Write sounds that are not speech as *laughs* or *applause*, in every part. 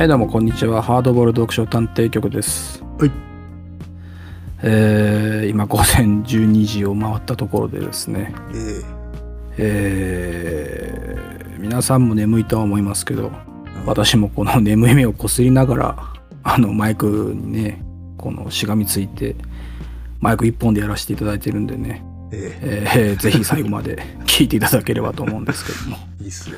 はい、どうもこんにちは。ハードボール読書探偵局です。はい。えー、今午前12時を回ったところでですね、ええー、皆さんも眠いとは思いますけど、私もこの眠い目をこすりながら、あのマイクにね、このしがみついて、マイク一本でやらせていただいてるんでね、ええー、ぜひ最後まで聞いていただければと思うんですけども、え *laughs* いいっすね。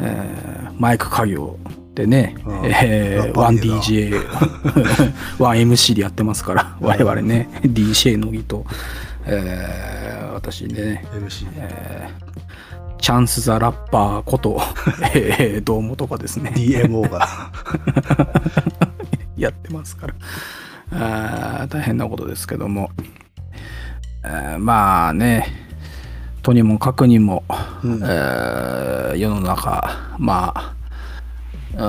えーマイク家業でね、うん。えー、ラッパーリーダ 1DJ、*laughs* 1MC でやってますから、我々ね、DJ のぎと、えー私ね、MC。えーチャンス・ザ・ラッパーこと、*laughs* えー、どうもとかですね、DMO が。*laughs* やってますから、あー大変なことですけども、えーまあね、とにもかくにも、うん。えー世の中、まあ、うん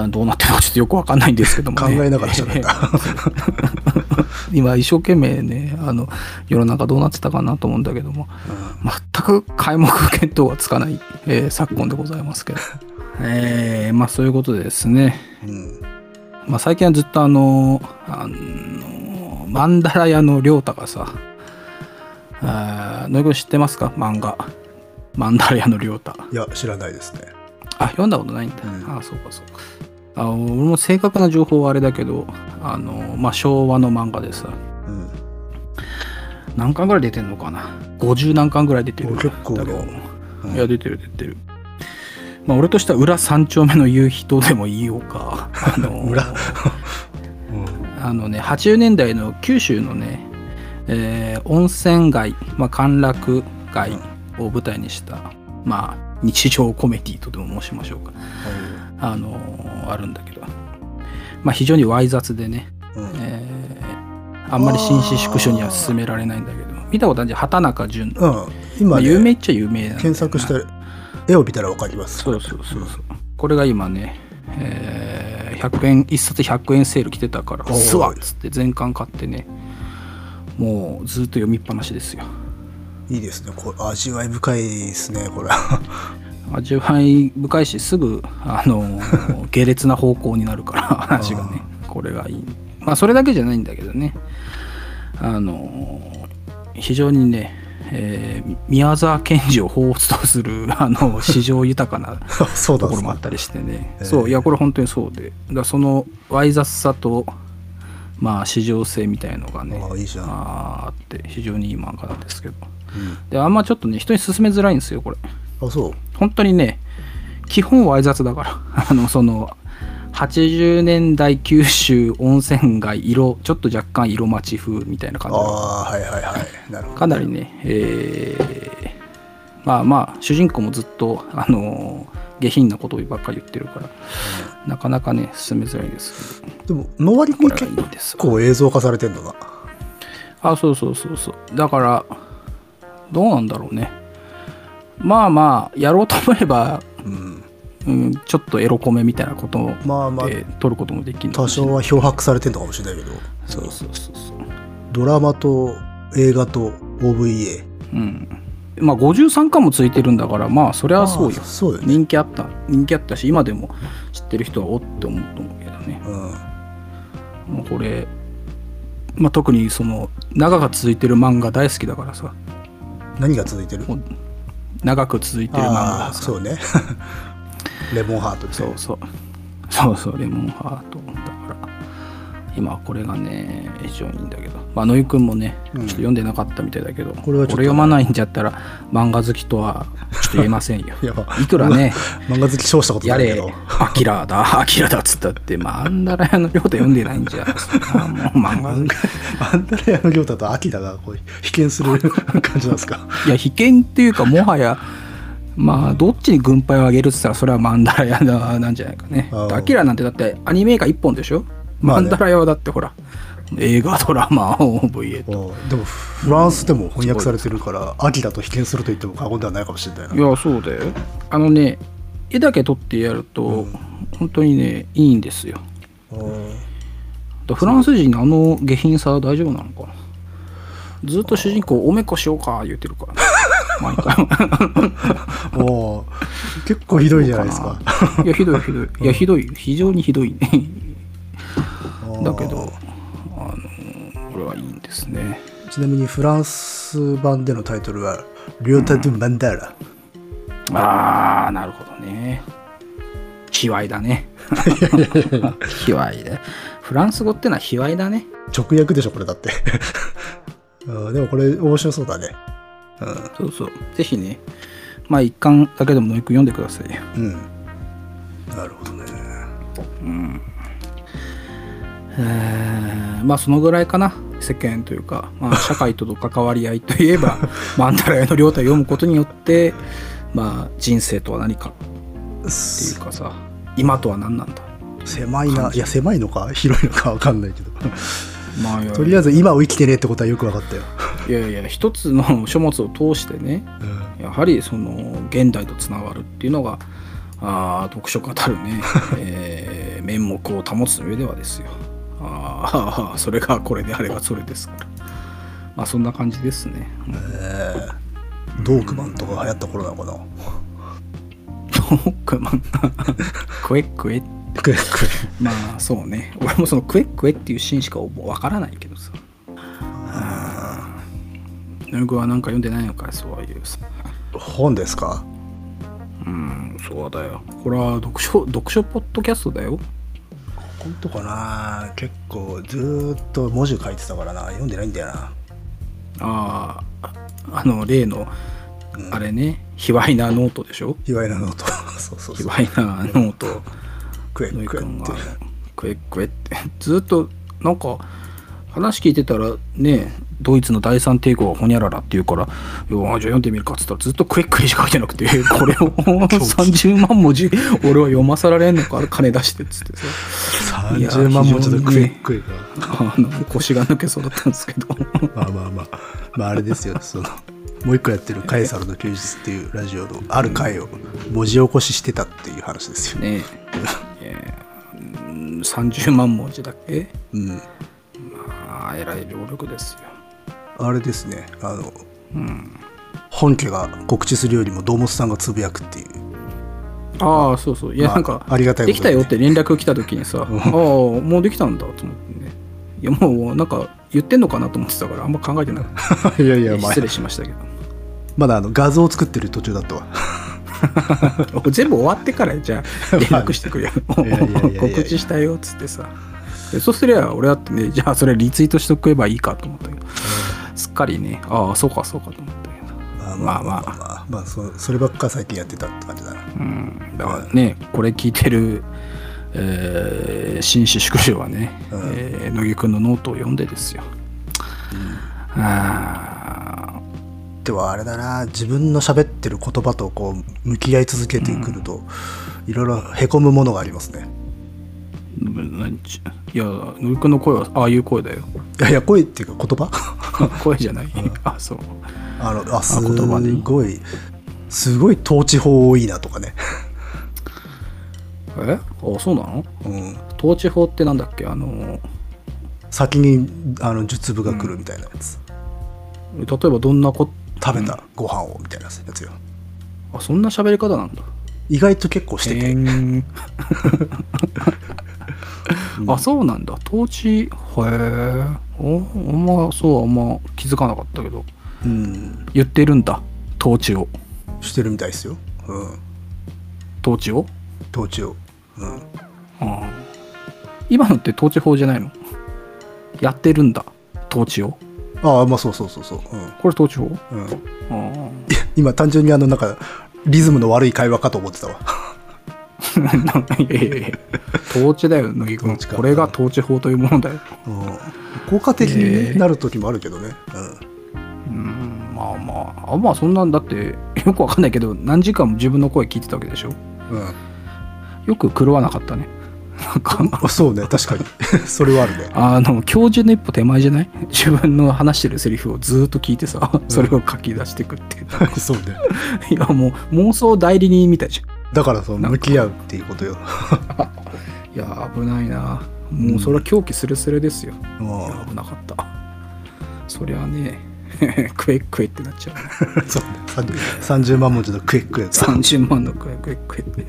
どうなってるのかちょっとよくわかんないんですけども、ね、考えながら喋った。*laughs* 今一生懸命ねあの世の中どうなってたかなと思うんだけども全く皆目見当がつかない、えー昨今でございますけど、えーまあそういうことでですね、うん。まあ、最近はずっとあのあのマンダラ屋の亮太がさ野井君知ってますか？漫画。マンダラ屋の亮太。いや、知らないですね。あ読んだことないんだ、うん。あそうかそうかあの俺も正確な情報はあれだけどあの、まあ、昭和の漫画でさ。うん。何巻ぐらい出てんのかな？50何巻ぐらい出てるお結構だだけど。うんい。や出てる出てる。まあ俺としては裏三丁目の夕日とでも言いようか。*laughs* あの裏？*laughs* あのね80年代の九州のね、えー温泉街、まあ、歓楽街を舞台にした、まあ日常コメディとでも申しましょうかあのあるんだけどまあ非常にわい雑でね、うん。うん。えーあんまり紳士縮小には進められないんだけど見たことあるじゃん畑中淳、うん。ま今あ、有名ね、っちゃ有名な検索した絵を見たらわかります。そうそうそうそうこれが今ね、えー100円1冊100円セール来てたから「おーすわ!」っつって全巻買ってねもうずっと読みっぱなしですよいいですね。これ味わい深いですね、これ。味わい深いしすぐあの *laughs* 下劣な方向になるから話がねこれがいい。まあそれだけじゃないんだけどね。あの非常にね、えー宮沢賢治を彷彿とするあの市場豊かな *laughs* そうだところもあったりしてね、えー。そういやこれ本当にそうで。だそのわい雑さとまあ市場性みたいのがねああいいじゃん。あーあって非常にいい漫画なんですけど。うん。であんまちょっとね人に勧めづらいんですよこれ。あ、そう。本当にね基本わい雑だから *laughs* あのその80年代九州温泉街色ちょっと若干色町風みたいな感じのああ、はいはいはい。なるほど。かなりね、えーまあまあ主人公もずっとあの下品なことばっかり言ってるから、なかなかね進めづらいですでも、の割にこれがい結構映像化されてんのな。あそうそうそうそうだからどうなんだろうねまあまあやろうと思えば、うん。うん、ちょっとエロコメみたいなことまあまあ、で撮ることもできる多少は漂白されてんのかもしれないけど、そうそうそうそう。ドラマと映画と OVA。うん。まあ53巻もついてるんだからまあそりゃそうよ。あそうよね。人気あった。人気あったし今でも知ってる人はおって思うと思うけどね。うん。もうこれ、まあ、特にその長が続いてる漫画大好きだからさ。何が続いてる？長く続いてる漫画そうね。*laughs* レモンハートですそうそう。そうそうレモンハート今これがね非常にいいんだけど。まあ野井くんもねちょっと読んでなかったみたいだけど、これはちょっと。読まないんじゃったら漫画好きとはちょっと言えませんよ。*laughs* いくらね *laughs* 漫画好き称したことやれないけど。、アキラだ、アキラだっつったって、まあ、あんだらやの亮太読んでないんじゃ、も *laughs* う漫画。アンダレアの亮太とアキラがこう被験する感じなんですか？いや、被験っていうか、もはや、まあ、どっちに軍配を上げるっつったら、それはマンダラヤなんじゃないかね。アキラなんてだって、アニメ映画一本でしょ、マンダラヤはだってほら、映画、ドラマ、OVA と。うんでもフランスでも翻訳されてるから、アキラと被験すると言っても過言ではないかもしれないな。いや、そうだよ。あのね、絵だけ撮ってやると、本当にね、いいんですよ。うんだフランス人のあの下品さは大丈夫なのかな。ずっと主人公おめこしようか言ってるから、*laughs* 毎回。おー結構ひどいじゃないですか。いやひどいひどい。いやひどい。非常にひどいねだけどあのこれはいいんですね。ちなみにフランス版でのタイトルは「リオタ・ドゥ・マンダーラ。ああなるほどね。卑猥だね。卑猥でフランス語ってのは卑猥だね」直訳でしょこれだって。*laughs* うんでもこれ面白そうだね。そうそう。ぜひねまあ一巻だけでも野井くん読んでください。ようん、うん、なるほどねえーまあそのぐらいかな。世間というか、まあ、*laughs* 社会との関わり合いといえばマンダラヤの両太を読むことによってまあ人生とは何か。っていうかさ今とは何なんだ。狭いないや狭いのか広いのか分かんないけど。まあとりあえず今を生きてねってことはよく分かったよ、いやいや一つの書物を通してねうん。やはりその現代とつながるっていうのがあー読書語るね、*laughs* えー面目を保つ上ではですよあーそれがこれであればそれですから。まあそんな感じですね。えードークマンとか流行った頃なのかな。トークマンクエックエクエクまあそうね。俺もそのクエックエっていうシーンしかわからないけどさ。ぬぐはなんか読んでないのかいそういう本ですか？うんそうだよ。これは読書読書ポッドキャストだよ本当かな？結構ずーっと文字書いてたからな。読んでないんだよな。あああの例のあれね。卑猥なノートでしょ？卑猥なノート。*laughs* そうそう卑そう。猥なノート。クエクエって。クエックエってずっとなんか話聞いてたらねドイツの第三帝国はホニャララっていうから「よじゃあ読んでみるか」っつったらずっとクエックエしか書いてなくて *laughs* これを30 *laughs* 万文字俺は読まさられんのか？*laughs* 金出してっつってさ。いや30万文字のクエ非常にねクエがあの腰が抜けそうだったんですけど。まあまあまあ。まああれですよ。そのもう一個やってる「カエサルの休日」っていうラジオのある回を文字起こししてたっていう話ですよ、ねえ。ーうん30万文字だけ？うんああえらい労力ですよ。あれですね。あの、本家が告知するよりも堂本さんがつぶやくっていう。ああそうそう。いやまあなんか、ありがたいことできたよって連絡来た時にさああもうできたんだと思ってね。いやもうなんか言ってんのかなと思ってたからあんま考えてなかった。*laughs* いやいや、まあ。失、礼しましたけど。まだあの画像を作ってる途中だったわ全部終わってからじゃあ連絡してくれよ。告知したよっつってさでそうすりゃ俺だってね *laughs* じゃあそれリツイートしとけばいいかと思ったけど、すっかりねああそうかそうかと思ったけど。まあまあまあまあ。まあ、まあ、そそればっか最近やってたって感じだな。うん。だからねこれ聞いてる、えー、紳士淑女はね、うん。えー乃木くんのノートを読んでですよ、あではあれだな自分の喋ってる言葉とこう向き合い続けてくると、いろいろへこむものがありますねいや乃木くんの声はああいう声だよ。いやいや声っていうか言葉？*laughs* 声じゃない、あそう。あのあすごいすごい統治法多いなとかね。え？あそうなの？うん。統治法ってなんだっけ？あの先にあの術部が来るみたいなやつ、例えばどんなこ食べたご飯をみたいなやつよ。あそんな喋り方なんだ。意外と結構してて、へー *laughs* あそうなんだ。統治へえおあんまそうあんま気づかなかったけど。うん。言ってるんだ。統治を。してるみたいですよ、うん、統治を、統治を、うん、うん、今のって統治法じゃないの？やってるんだ。統治を。ああまあそうそうそうそう、これ統治法？うん。今単純にあのなんかリズムの悪い会話かと思ってたわ。あ *laughs* いやいやいや。統治だよ乃木君これが統治法というものだよ。うん。効果的になる時もあるけどね、うん。まあまあ。あまあそんなんだって *laughs* よくわかんないけど何時間も自分の声聞いてたわけでしょ。うん。うんよく狂わなかったね。なんか。あそうね。確かに。*laughs* それはあるね。あの教授の一歩手前じゃない？自分の話してるセリフをずっと聞いてさそれを書き出してくっていう、そうね。いやもう妄想代理人みたいじだからその向き合うっていうことよ、*laughs* いや危ないな。もうそれは狂気すれすれですよ、うん危なかった。そりゃね *laughs* クエクエってなっちゃう。*laughs* そうね。さん30万文字のクエックやつ30万のクエクエクエって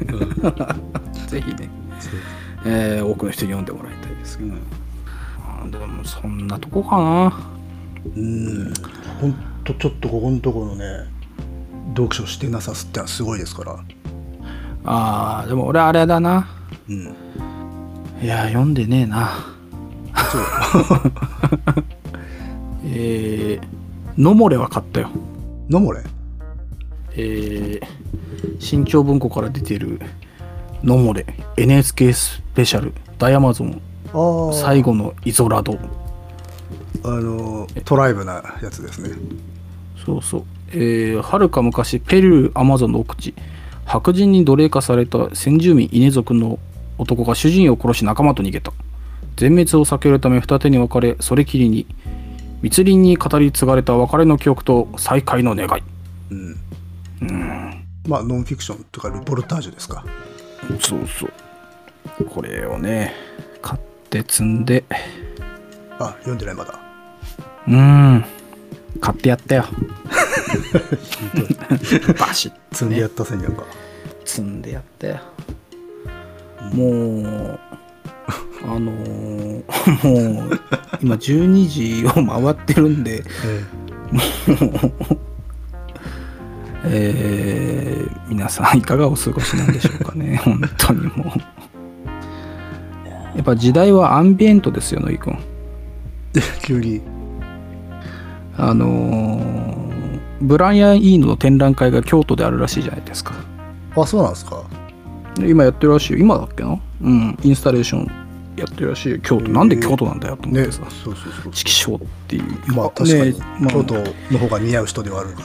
ぜひね、えー多くの人に読んでもらいたいですけど、うんでもそんなとこかなうんほんとちょっとここのところのね読書してなさすってのはすごいですからあーでも俺あれだな。うん。いや読んでねえな。そう。*laughs* えー、野漏れは買ったよ。野漏れえー、新潮文庫から出てる「野漏れ NHK スペシャル。ダイアマゾン。ああ最後のイゾラド」あのトライブなやつですね。そうそう。えー、はるか昔ペルーアマゾンの奥地白人に奴隷化された先住民イネ族の男が主人を殺し仲間と逃げた。全滅を避けるため二手に分かれそれきりに密林に語り継がれた別れの記憶と再会の願い。うん。まあノンフィクションとかルポルタージュですか。そうそう。これをね買って積んで。あ読んでないまだ。うーん。買ってやったよ *laughs* バシッ積んでやったせいにやっぱ積んでやったよもうあのー *laughs* もう今12時を回ってるんでえー皆さんいかがお過ごしなんでしょうかね。*laughs* 本当にもう。やっぱ時代はアンビエントですよ野井君。で急に。あのーブライアン・イーノの展覧会が京都であるらしいじゃないですか。あそうなんですか。今やってるらしいよ。今だっけな？うん。インスタレーションやってるらしいよ。京都。なんで京都なんだよと思っねてさ。そうそうそう。色章っていう。まあ確かに、ね。まあ京都の方が似合う人ではあるが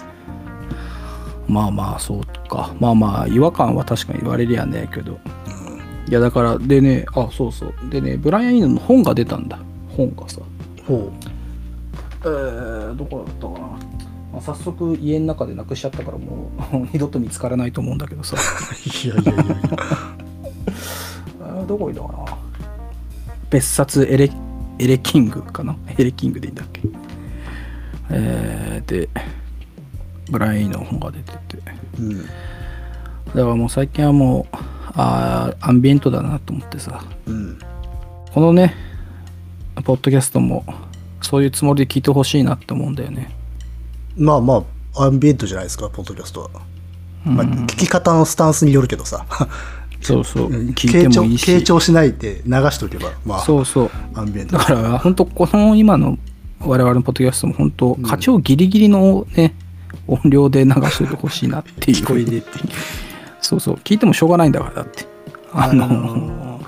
まあまあそうか。まあまあ違和感は確かに言われりゃねえけど、いやだからでねあそうそう。でねブライアン・イーノの本が出たんだ。本がさ。ほえー、どこだったかな、まあ、早速家の中でなくしちゃったからもう *laughs* 二度と見つからないと思うんだけどさ。う *laughs* いやいやいやいや。*laughs* どこいたかな？別冊エレエレキングかな？エレキングでいいんだっけ？えー、でブライアン・の本が出てて。うん。だからもう最近はもうあーアンビエントだなと思ってさ。うん。このねポッドキャストもそういうつもりで聞いてほしいなって思うんだよねまあまあアンビエントじゃないですかポッドキャストは、まあ、聞き方のスタンスによるけどさ。*laughs* そうそう。*laughs* 聞い傾聴てもいいし。傾聴しないで流しとけばまあそうそう。アンビエント。だから本当この今の我々のポッドキャストも本当課長ギリギリのね音量で流しててほしいなっていう。聞こえねえって *laughs* そうそう。聞いてもしょうがないんだからだって。あの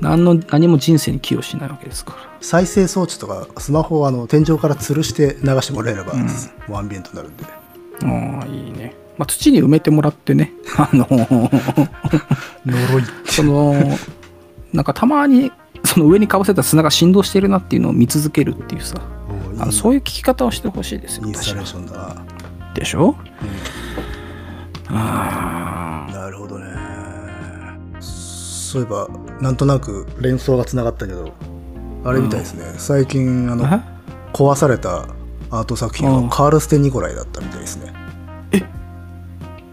何の何も人生に寄与しないわけですから再生装置とかスマホをあの天井から吊るして流してもらえれば、もうアンビエントになるんで。ああいいね、まあ、土に埋めてもらってね。*laughs* あの *laughs* 呪いそのなんかたまにその上にかぶせた砂が振動してるなっていうのを見続けるっていうさ。あのそういう聞き方をしてほしいですよ。インスタレー私ションだな。はでしょ、あなるほどね。そういえばなんとなく連想がつながったけどあれみたいですね、最近あのあ壊されたアート作品うん。はカールステ・ニコライだったみたいですね。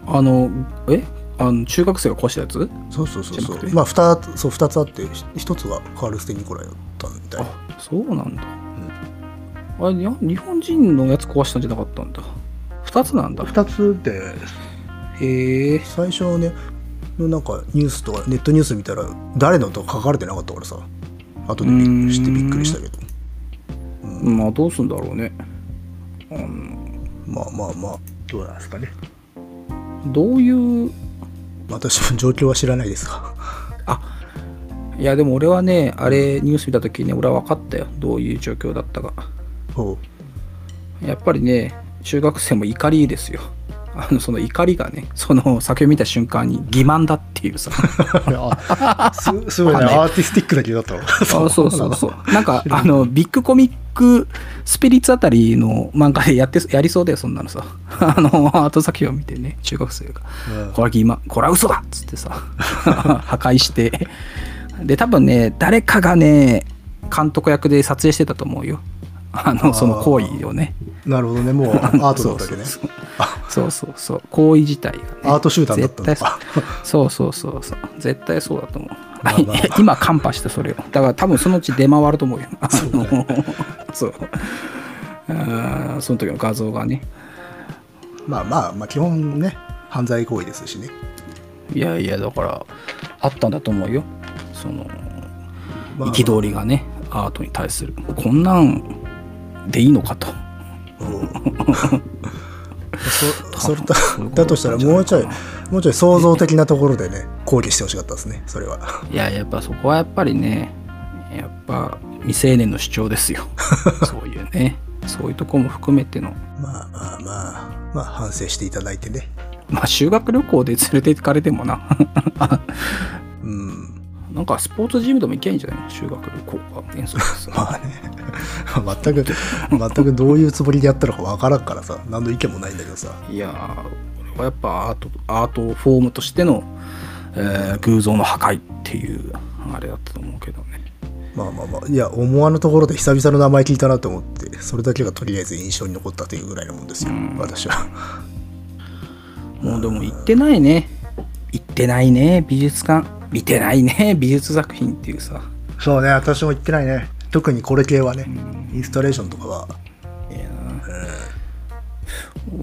あのえ？あの中学生が壊したやつ？そうそうそうそう。まあ 2, そう2つあって1つはカールステ・ニコライだったみたいあそうなんだ、あれいや日本人のやつ壊したんじゃなかったんだ。2つなんだ。2つでへえ。最初ねなんかニュースとかネットニュース見たら誰のとか書かれてなかったからさ後でびっくりしてびっくりしたけど。まあどうすんだろうね。まあまあまあどうなんですかね。どういう。私も状況は知らないですが。いやでも俺はねあれニュース見た時に俺は分かったよ。どういう状況だったか。ほやっぱりね中学生も怒りですよあのその怒りがねその酒を見た瞬間に欺瞞だっていうさ。*laughs* うすすごいね。アーティスティックな気だったわあそうそうそう。なんかあのビッグコミックスピリッツあたりの漫画でやってやりそうだよそんなのさ。あのアート作品を見てね中学生が。うん。これは欺瞞これは嘘だっつってさ破壊して。で多分ね誰かがね監督役で撮影してたと思うよあのその行為をね。なるほどね。もうアートだったわけね。そうそうそう。そう行為自体が、ね、アート集団だったの絶対か *laughs* そうそうそうそう。絶対そうだと思う、今カンパしてそれを。だから多分そのうち出回ると思うよ。*laughs* そう。あーその時の画像がね。まあまあまあ基本ね犯罪行為ですしね。いやいやだからあったんだと思うよ。そのまあ。憤りがねアートに対する。こんなんでいいのかと。そ *laughs* それだだとしたらもうちょいもうちょい創造的なところでね抗議してほしかったですねそれは。いややっぱそこはやっぱりねやっぱ未成年の主張ですよ。*laughs* そういうね。そういうとこも含めての。まあまあまあまあ反省していただいてね。まあ修学旅行で連れて行かれてもな。うんなんかスポーツジムでも行けばいいんじゃない？の修学旅行が遠足 *laughs* まあね。*laughs* 全く全くどういうつもりでやったのかわからんからさ。何の意見もないんだけどさ。いやー俺はやっぱアートアートフォームとしての、えー偶像の破壊っていうあれだったと思うけどね。まあまあまあ。いや思わぬところで久々の名前聞いたなと思ってそれだけがとりあえず印象に残ったというぐらいのもんですよ、私は。*laughs* もうでも行ってないね。行ってないね美術館見てないね *laughs* 美術作品っていうさ。そうね私も言ってないね。特にこれ系はね、インスタレーションとかは。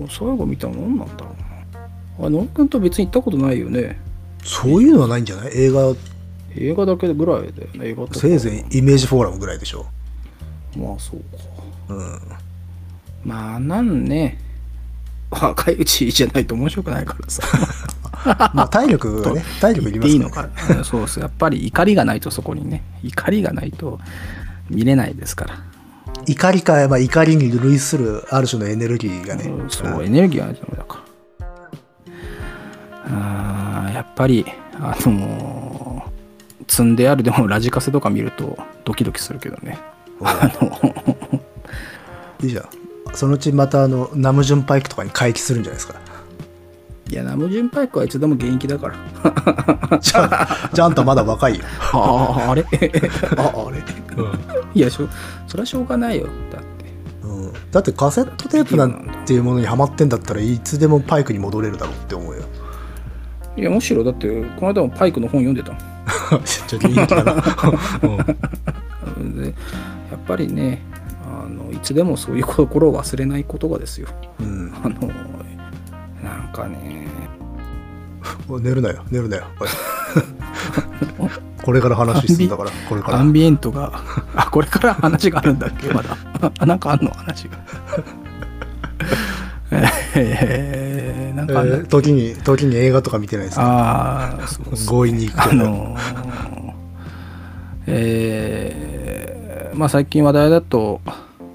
最後見たの何なんだろうな。あ野呂君と別に行ったことないよね。そういうのはないんじゃない？映画。映画だけぐらいだよね。映画せいぜいイメージフォーラムぐらいでしょ。まあそうか。うん。まあなんね。若いうちじゃないと面白くないからさ *laughs* *laughs* まあ体力がね体力いりますから、ね、のか。そうそうやっぱり怒りがないとそこにね怒りがないと見れないですから、怒りか、まあ、怒りに類するある種のエネルギーがね、そうエネルギーがないとダメだから。あーやっぱりあのー積んであるでもラジカセとか見るとドキドキするけどね。あのいいじゃん。そのうちまたあのナムジュンパイクとかに回帰するんじゃないですかいやナムジンパイクはいつでも現役だから。*laughs* じゃあじゃああんたまだ若いよ、あああれ？*laughs* ああれ？う *laughs* んいやしょそれはしょうがないよ。だって。うん。だってカセットテープなんていうものにハマってんだったらいつでもパイクに戻れるだろうって思うよ。いやむしろだってこの間もパイクの本読んでたもん。ちょっと元気だな、うん。でやっぱりねあのいつでもそういう心を忘れないことがですよ。うん。あのなんかね。*laughs* おい寝るなよ寝るなよ *laughs* これから話すんだからこれから。アンビエントがあこれから話があるんだっけまだ。あ *laughs* なんかあんの話が。えー、なんかえー時に時に映画とか見てないですか？ああ強引に行くあのーえーまあ最近話題だと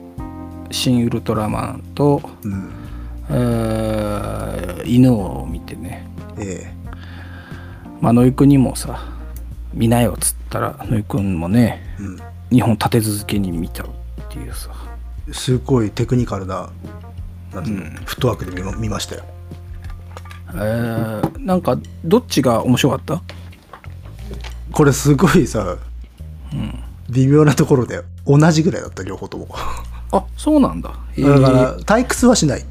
「新ウルトラマンと」うん。えー犬を見てね。えまあ野井くんにもさ見なよっつったら野井くんもねえうん。2本立て続けに見ちゃうっていうさ。すごいテクニカルななうのフットワークで見ま見ましたよ。えーなんかどっちが面白かった？これすごいさ、微妙なところで同じぐらいだった両方とも。あそうなんだ。へだからー。退屈はしない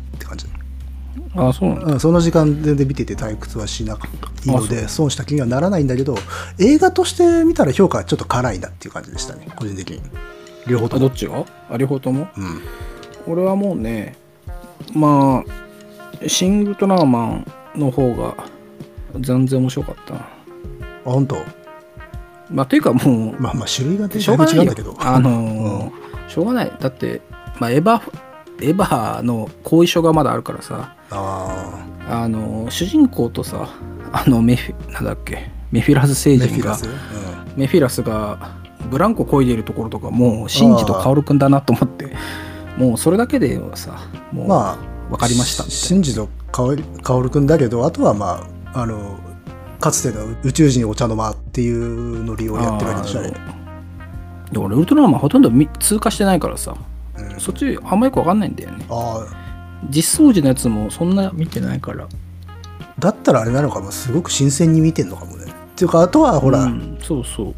あそうなんだ。うん、その時間で見てて退屈はしなくていいので損した気にはならないんだけど映画として見たら評価はちょっと辛いなっていう感じでしたね個人的に。両方とも。あどっちが？あ両方とも？うん。俺はもうねまあシン・ウルトラマンの方が全然面白かったな。あ本当？まあというかもうまあまあ種類がねしょうがないよ。だいぶ違うんだけど。あのーしょうがない。だって、まあ、エヴァエヴァの後遺症がまだあるからさああのー主人公とさあのメフィなんだっけ？メフィラスあ星人がメフィラス、メフィラスがブランコ漕いでるところとかもうシンジとカオルくんだなと思ってもうそれだけではさもう、分かりました。みたいなシンジとカオルカオルくんだけどあとはまああのかつての宇宙人お茶の間っていうノリをやってるわけでしょ。あ俺ウルトラマンほとんどみ通過してないからさうん。そっちあんまよく分かんないんだよね。ああ。実装時のやつもそんな見てないから。だったらあれなのかも。すごく新鮮に見てんのかもね。っていうかあとはほら、うんそうそう。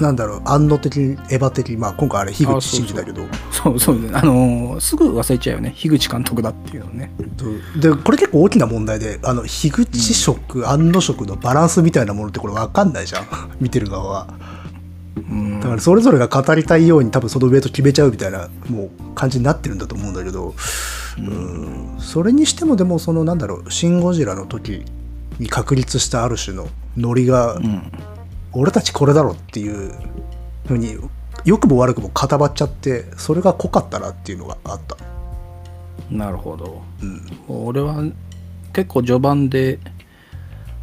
なんだろう安野的エヴァ的まあ今回あれ樋口真嗣だけど。そうそう。あのーすぐ忘れちゃうよね。樋口監督だっていうのね。でこれ結構大きな問題であの樋口色、安野色のバランスみたいなものってこれ分かんないじゃん。*laughs* 見てる側は。うんだからそれぞれが語りたいように多分そのウェイト決めちゃうみたいなもう感じになってるんだと思うんだけど、うん、それにしてもでもそのなんだろう「シン・ゴジラ」の時に確立したある種のノリが、うん。俺たちこれだろっていうふうに良くも悪くも固まっちゃってそれが濃かったなっていうのがあった。なるほど。うん。俺は結構序盤で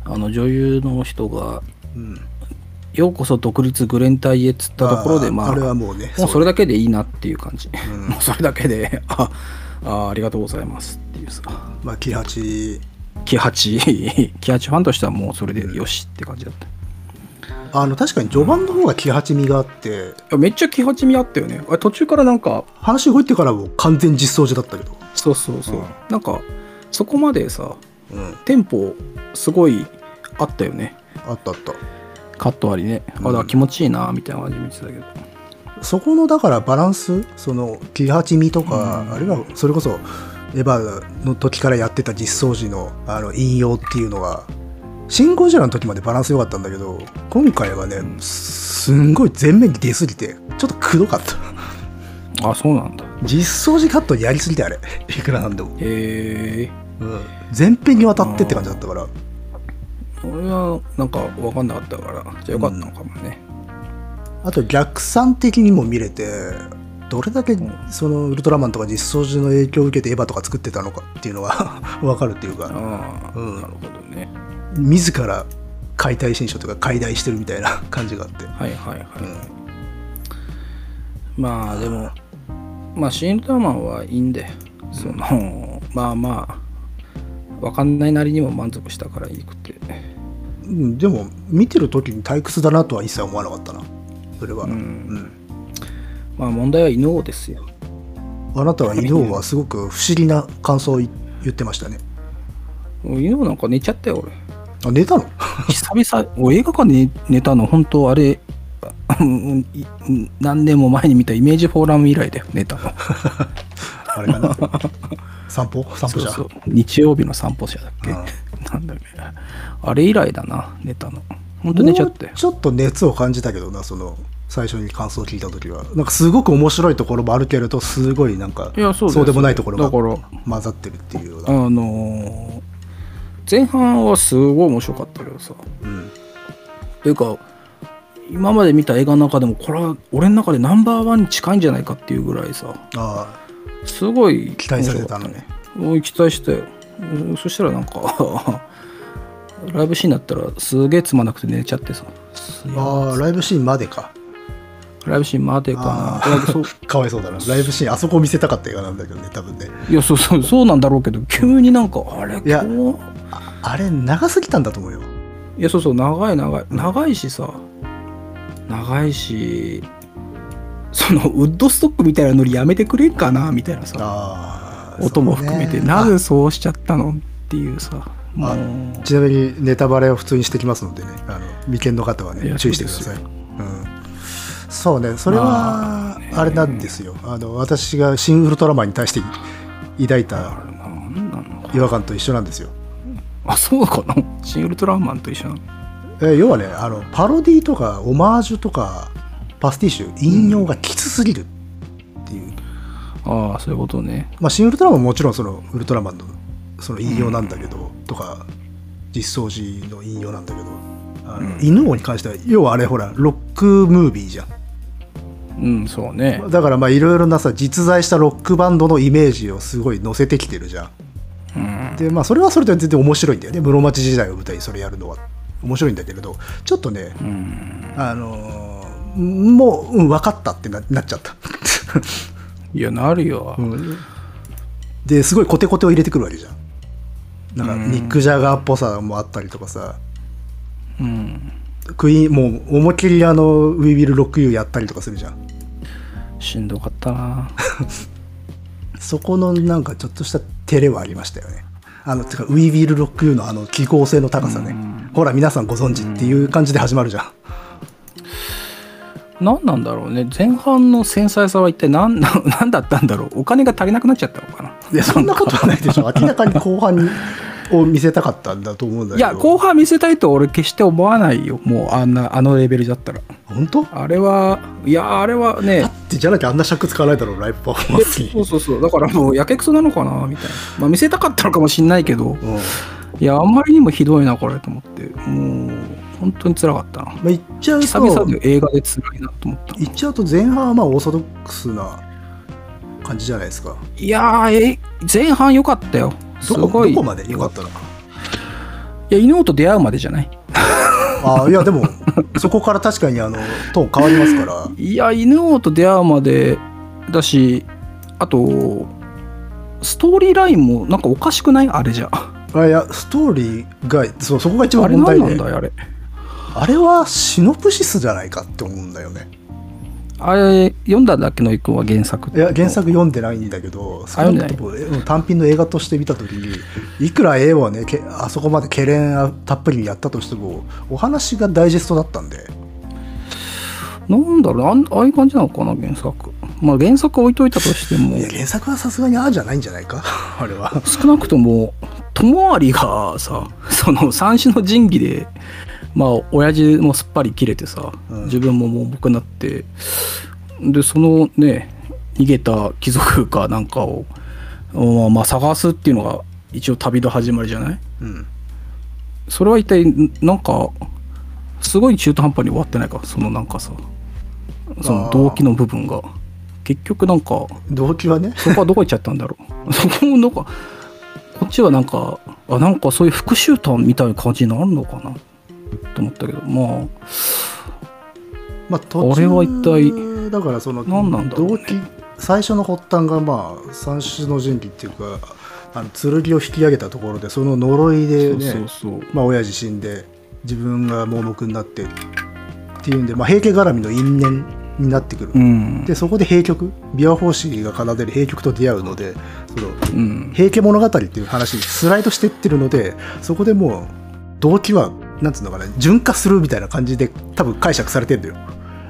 あの女優の人がうん「ようこそ独立グレン隊へ」っつったところでまああれはもうねもうそれだけでいいなっていう感じ、ん。*laughs* もうそれだけでああありがとうございますっていうさ。まあ、キハチキハチキハチファンとしてはもうそれでよしって感じだった、いあの確かに序盤の方がキハチ味があってやめっちゃキハチ味あったよね。あれ途中からなんか話動いてからも完全実装時だったけど、そうそうそう、うん。なんかそこまでさうん、テンポすごいあったよね。あったあったカット割りね、あだから気持ちいいなみたいな感じで見てたけど。そこのだからバランスそのキハチ味とか、あるいはそれこそエヴァの時からやってた実装時のあの引用っていうのがシン・ゴジラの時までバランス良かったんだけど今回はねすんごい全面に出すぎてちょっとくどかった。あそうなんだ。実装時カットやりすぎてあれ。いくらなんでも、へえうん、全編にわたってって感じだったから俺はなんか分かんなかったからじゃあよかったのかもね、あと逆算的にも見れてどれだけそのウルトラマンとか実装時の影響を受けてエヴァとか作ってたのかっていうのが分 *laughs* かるっていうか。うん。なるほどね。自ら解体新書とか解体してるみたいな感じがあって、はいはいはい、うん。まあでもまあシン・ウルトラマンはいいんでそのまあまあ分かんないなりにも満足したからいいくて。うん、でも見てる時に退屈だなとは一切思わなかったな。それは、うん。うん。まあ問題は伊能王ですよ。あなたは伊能はすごく不思議な感想を言言ってましたね。伊能なんか寝ちゃったよ俺。あ寝たの？*laughs* 久々。俺映画館で寝たの本当あれ。何年も前に見たイメージフォーラム以来だよ寝たの。*laughs* あれかな。散歩？散歩じゃ日曜日の散歩者だっけ、うんなんだっけあれ以来だな寝たの。本当寝ちゃって。ちょっと熱を感じたけどなその最初に感想を聞いた時は。なんかすごく面白いところもあるけれどすごいなんかいやそうですでもないところが混ざってるっていうようあな、のー前半はすごい面白かったけどさ。うん、というか今まで見た映画の中でもこれは俺の中でナンバーワンに近いんじゃないかっていうぐらいさ。あすごい期待されてたのね。期待してうんそしたらなんか *laughs* ライブシーンだったらすげえつまなくて寝ちゃってさ。あああライブシーンまでか。ライブシーンまでかあなだ *laughs* かわいそうだな。ライブシーンあそこを見せたかった映画なんだけどね多分ねいやそうそうそうなんだろうけど急になんかあれいやあれ長すぎたんだと思うよ。いやそうそう長い長い。長いしさ。長いしそのウッドストックみたいなノリやめてくれんかなみたいなさ。ああ音も含めて、なぜそうしちゃったのっていうさちなみにネタバレを普通にしてきますのでねあの未見の方はいねや注意してください。そうん、そうねそれまはあれなんですよ。あの私が「新ウルトラマン」に対して抱いた違和感と一緒なんですよ。あそうかなシン・ウルトラマンと一緒なの？え要はねあのパロディとかオマージュとかパスティッシュ引用がきつすぎるっああそういうことね。まあ、新ウルトラマンももちろんそのウルトラマンのその引用なんだけど、とか実装時の引用なんだけどあの、犬王に関しては要はあれほらロックムービーじゃん。うんそうね。だからまあいろいろなさ実在したロックバンドのイメージをすごい載せてきてるじゃん。うん。でまあそれはそれで全然面白いんだよね。室町時代を舞台にそれやるのは。面白いんだけれど。ちょっとね、うん。あのーもう、うん、分かったってななっちゃった、いやなるよ、うん。ですごいコテコテを入れてくるわけじゃん。なんかニック・ジャガーっぽさもあったりとかさ。うん、クイーンもう思いっきりあの「We Will Rock You」やったりとかするじゃん。しんどかったな。*laughs* そこのなんかちょっとした照れはありましたよね。あのてか「We Will Rock You」のあの記号性の高さね、ほら皆さんご存知っていう感じで始まるじゃん。何なんだろうね。前半の繊細さは一体何何だったんだろう。お金が足りなくなっちゃったのかな。いやそんなことはないでしょ。明らかに後半にを見せたかったんだと思うんだけど。いや後半見せたいと俺決して思わないよ。もうあんなあのレベルだったら。本当？あれはいやあれはだねってじゃなきゃあんな尺使わないだろうライブパフォーマンスに。そうそうそう。だからもうやけくそなのかなみたいな。まあ見せたかったのかもしんないけど。うん。まいやあんまりにもひどいなこれと思って。もう本当に辛かったな。あ、言っちゃう久々とで映画で辛いなと思った。言っちゃうと前半はまあオーソドックスな感じじゃないですか。いやーえ前半良かったよ。すごいどこまで良かったの？かいや犬王と出会うまでじゃない。ああいやでも *laughs* そこから確かにあのトーン変わりますから。いや犬王と出会うまでだしあとストーリーラインもなんかおかしくない？あれじゃ。あいやストーリーがそうそこが一あれ番問題で。何なんだよあれあれはシノプシスじゃないかって思うんだよね。あれ読んだだけのいくんは原作いや原作読んでないんだけど少なともうん単品の映画として見た時にいくら絵をねけあそこまでけれんたっぷりにやったとしてもお話がダイジェストだったんで。なんだろうあんああいう感じなのかな原作。まあ原作置いといたとしても。いや原作はさすがにああじゃないんじゃないか？*laughs* あれは。少なくとも友有がさその三種の神器でまあ親父もすっぱり切れてさ、うん。自分ももう僕になってでそのね逃げた貴族かなんかをまあまあ探すっていうのが一応旅の始まりじゃない？うん。それは一体んなんかすごい中途半端に終わってないか？そのなんかさその動機の部分が。結局なんか動機はね。そこはどこ行っちゃったんだろう？*laughs* そこもなんかこっちはなんかあなんかそういう復讐譚みたいな感じになるのかな？と思ったけどまあまあ途あれは一体だからその何なんだね。動機最初の発端がまあ三種の神器っていうかあの剣を引き上げたところでその呪いでねそうそうそう。まあ親父死んで自分が盲目になってっていうんで、まあ、平家絡みの因縁になってくる、うん。でそこで平曲琵琶法師が奏でる平曲と出会うのでそのうん。平家物語っていう話にスライドしてってるのでそこでもう動機はなんつうのかな純化するみたいな感じで多分解釈されてんだよ。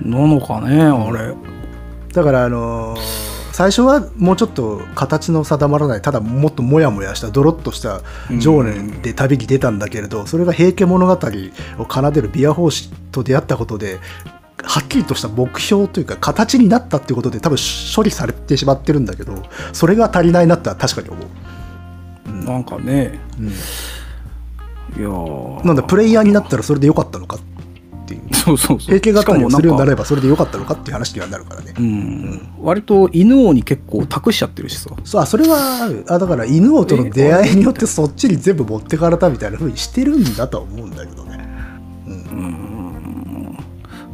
なのかねあれ。だからあのー最初はもうちょっと形の定まらないただもっとモヤモヤしたドロッとした情念で旅に出たんだけれど、それが平家物語を奏でる琵琶法師と出会ったことではっきりとした目標というか形になったっていうことで多分処理されてしまってるんだけどそれが足りないなっては確かに思う、なんかね。うんなんだプレイヤーになったらそれでよかったのかっていう。そうそうそう。平家語りをするようになればばそれでよかったのかっていう話にはなるからね、うん、割と犬王に結構託しちゃってるしさ。そうあそれはあだから犬王との出会いによってそっちに全部持ってかれたみたいな風にしてるんだとは思うんだけどね。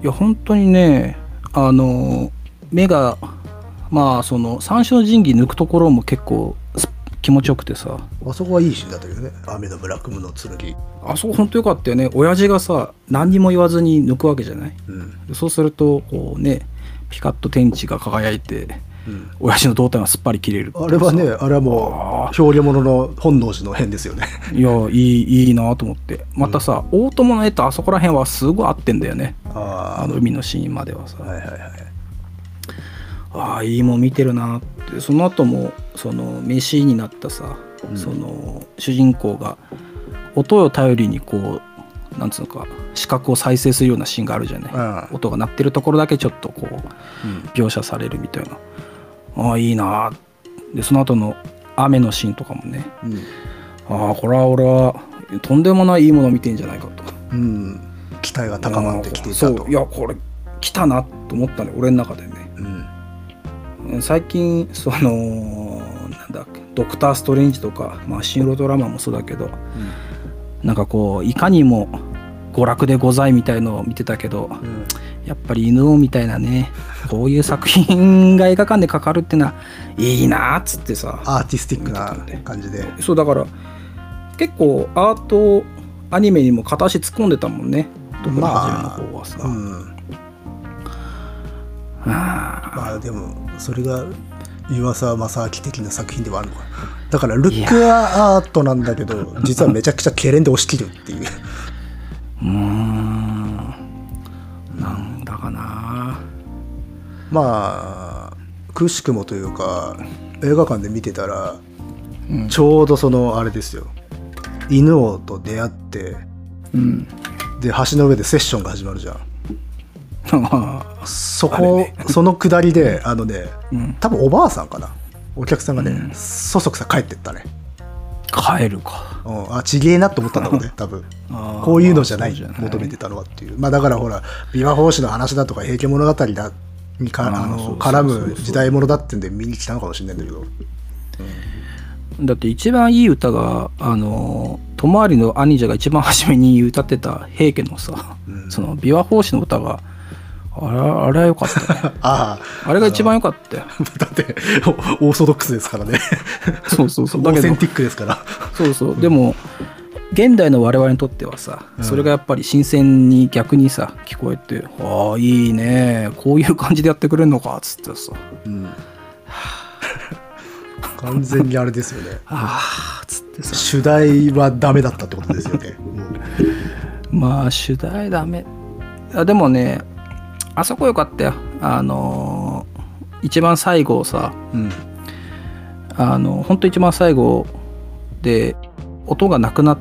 いや本当にねあの目がまあその三種の神器抜くところも結構す気持ちよくてさ。あそこはいいシーンだったけどね。雨の村雲の剣。あそこ本当よかったよね。親父がさ何にも言わずに抜くわけじゃない？うん。でそうするとこうねピカッと天地が輝いてうん。親父の胴体がすっぱり切れるあれはねさあれはもう表現物の本能寺の変ですよね。いやいいいいなと思って。またさ、大友の絵とあそこら辺はすごい合ってんだよね。ああの海のシーンまではさ、あはいはいはいああいいもん見てるなって。その後もその飯になったさ、うん。その主人公が音を頼りにこうなんつうのか視覚を再生するようなシーンがあるじゃない、うん。音が鳴ってるところだけちょっとこううん。描写されるみたいな。ああいいなでその後の雨のシーンとかもね。うん。ああこれは俺はとんでもないいいもの見てんじゃないかと。うん。期待が高まってきていたと。そう。いやこれ来たなと思ったね俺の中でね。うん最近そのなんだっけドクター・ストレンジとか、まあ、シン・ウルトラマンもそうだけどなんかこういかにも娯楽でございみたいのを見てたけどうん。やっぱり犬王みたいなねこういう作品が映画館でかかるってのはいいなっつってさ。アーティスティックな感じで。そうだから結構アートアニメにも片足突っ込んでたもんね。特に初めの方はさ、うん。あまあでもそれが湯浅正明的な作品ではあるのか。なだからルックはアートなんだけど実はめちゃくちゃケレンで押し切るっていう。うーん。なんだかな。まあくしくもというか映画館で見てたら、うん。ちょうどそのあれですよ。犬王と出会ってうん。で橋の上でセッションが始まるじゃん。あそこ、ね。その下りであのねうん。多分おばあさんかな。お客さんがね、うん。そそくさ帰ってったね、帰るか。うん、あちげえなと思ったんだろうね多分。こういうのじゃないそう求めてたのはっていう。まあだからほら琵琶法師の話だとか平家物語だにかあの絡む時代物だってんで見に来たのかもしれないんだけど。だって一番いい歌があの友有の兄者が一番初めに歌ってた平家のさ、うん。その琵琶法師の歌があれあれはよかったね。*laughs* ああ。れが一番良かったよ。あ *laughs* だってオーソドックスですからね。そうそうそう。オだけどーセンティックですから。そうそう。でも現代の我々にとってはさうん。それがやっぱり新鮮に逆にさ聞こえて「ああいいね。こういう感じでやってくれるのか」っつってさ。うん。完全にあれですよね「*laughs* ああ」っつってさ。主題はダメだったってことですよね、まあ主題ダメ。あでもねあそこよかったよ。あのー一番最後さうん。あの本当一番最後で音がなくなっ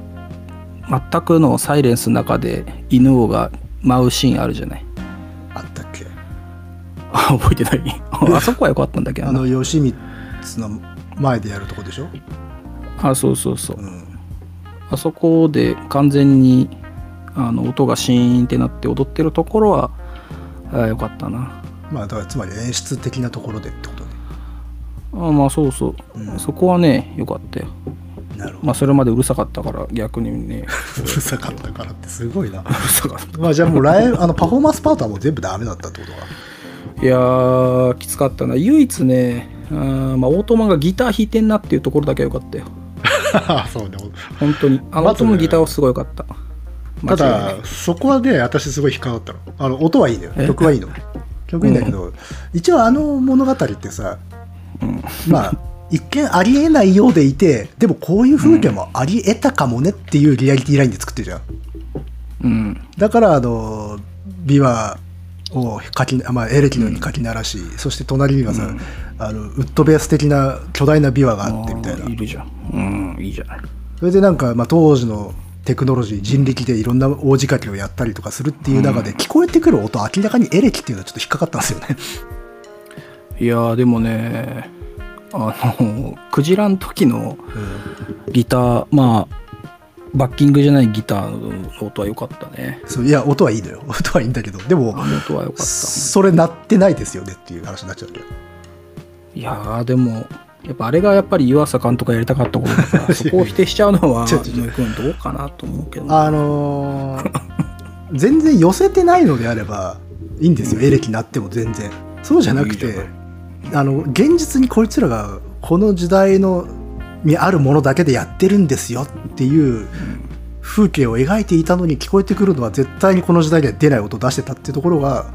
全くのサイレンスの中で犬王が舞うシーンあるじゃない。あったっけ？あ *laughs* 覚えてない？*laughs* あそこは良かったんだけどな。あの義満の前でやるとこでしょ、あそうそうそう。うん、あそこで完全にあの音がシーンってなって踊ってるところはあ良かったな。まあだからつまり演出的なところでってことね。あまあそうそう、うん。そこはね良かったよ。なるほど、まあそれまでうるさかったから逆にね。*laughs* うるさかったからってすごいな。*laughs* うるさかった。まあじゃあもうライブ *laughs* あのパフォーマンスパートはもう全部ダメだったってことかいやーきつかったな。唯一ねあーまあオートマがギター弾いてんなっていうところだけは良かったよ。そうね。本当に。あの音のギターはすごい良かったただそこはね私すごい引っかかったの。あの音はいいのよ。え？曲はいいの。曲いいんだけど、一応あの物語ってさうん。まあ一見ありえないようでいてでもこういう風景もありえたかもねっていうリアリティラインで作ってるじゃん。うん。だからあの琵琶を書き、まあ、エレキのように書き鳴らし、そして隣にはさ、うん。あのウッドベース的な巨大な琵琶があってみたいな。いるじゃん。うんいいじゃない。それでなんか、まあ、当時のテクノロジー人力でいろんな大仕掛けをやったりとかするっていう中で、聞こえてくる音明らかにエレキっていうのはちょっと引っかかったんですよね。いやーでもねあのクジラの時のギターまあバッキングじゃないギターの音は良かったね。そういや音はいいのよ。*laughs* 音はいいんだけど。でも音は良かった。それ鳴ってないですよねっていう話になっちゃうけどいやーでもやっぱあれがやっぱり湯浅監督がやりたかったことだからそこを否定しちゃうのは *laughs* 君どうかなと思うけど。あのー全然寄せてないのであればいいんですよ。エレキ鳴っても全然。そうじゃなくてあの現実にこいつらがこの時代のにあるものだけでやってるんですよっていう風景を描いていたのに聞こえてくるのは絶対にこの時代には出ない音を出してたっていうところが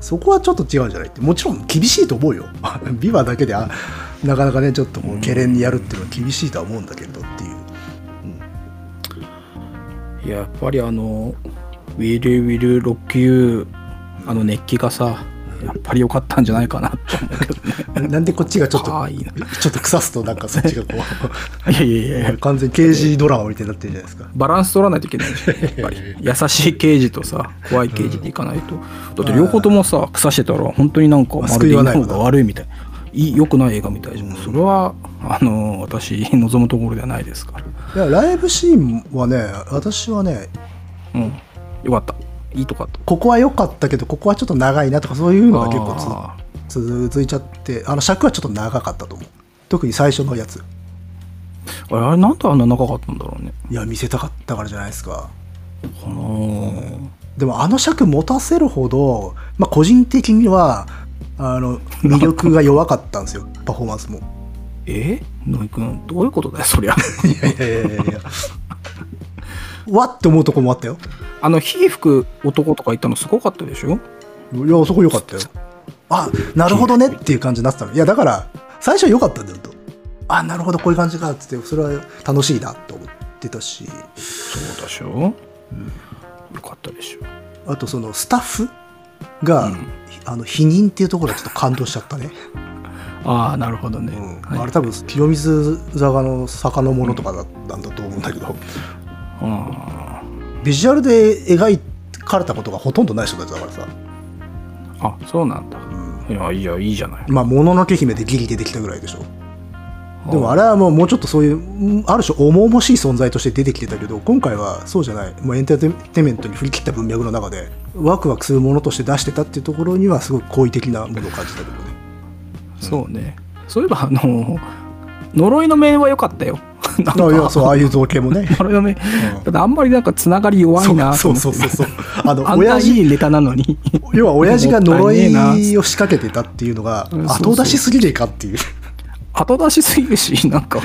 そこはちょっと違うんじゃないって。もちろん厳しいと思うよ。*laughs* ビバだけであなかなかねちょっとこう懸念にやるっていうのは厳しいとは思うんだけれどっていう。いややっぱりあの「Will You Will Rock You」あの熱気がさやっぱり良かったんじゃないかなと思うけどね。なんでこっちがちょっとちょっと腐すとなんかそっちがこういやいやいや完全に刑事ドラマみたいになってるじゃないですか。バランス取らないといけないじゃんやっぱり優しい刑事とさ怖い刑事でいかないと、だって両方ともさ腐してたら本当になんかまるでいな方が悪いみたいいい良くない映画みたいじゃん、それはあの私望むところではないですから。いやライブシーンはね私はねうん。よかった。いいとこあった。ここは良かったけどここはちょっと長いなとかそういうのが結構続いちゃってあの尺はちょっと長かったと思う。特に最初のやつ。ーあれあれなんであんな長かったんだろうね。いや見せたかったからじゃないですか。でもあの尺持たせるほど、まあ、個人的にはあの魅力が弱かったんですよパフォーマンスも。え？野井君どういうことだよそりゃ。いやいやいやいやいや。わって思うとこもあったよ。あの火吹く男とか言ったのすごかったでしょ？いやそこ良かったよ。あなるほどねっていう感じになってたの。いやだから最初は良かったんだよと。あなるほどこういう感じかっつってそれは楽しいなと思ってたし。そうでしょ、よかったでしょ。あとそのスタッフが、うん。あの否認っていうところでちょっと感動しちゃったね、ああなるほどね、うん。はい。あれ多分清水坂の坂のものとかだったんだと思うんだけど、あビジュアルで描かれたことがほとんどない人たちだからさ、ーあそうなんだ。うん。いやいやいいじゃない。まあ、もののけ姫でギリ出てきたぐらいでしょ。でもあれはもうもうちょっとそういう、うんある種重々しい存在として出てきてたけど、今回はそうじゃない、もうエンターテインメントに振り切った文脈の中で、ワクワクするものとして出してたっていうところには、すごく好意的なものを感じたけどね。そうね。そういえばあの呪いの面は良かったよ。*laughs* あそう、ああいう造形もね。*laughs* 呪いの面。うん。だあんまりなんかつながり弱いなとそう思って。そうそうそう。あの、親父、いいネタなのに。*laughs* 要は親父が呪いを仕掛けてたっていうのが後出しすぎねえかっていう。後出しすぎるしなんか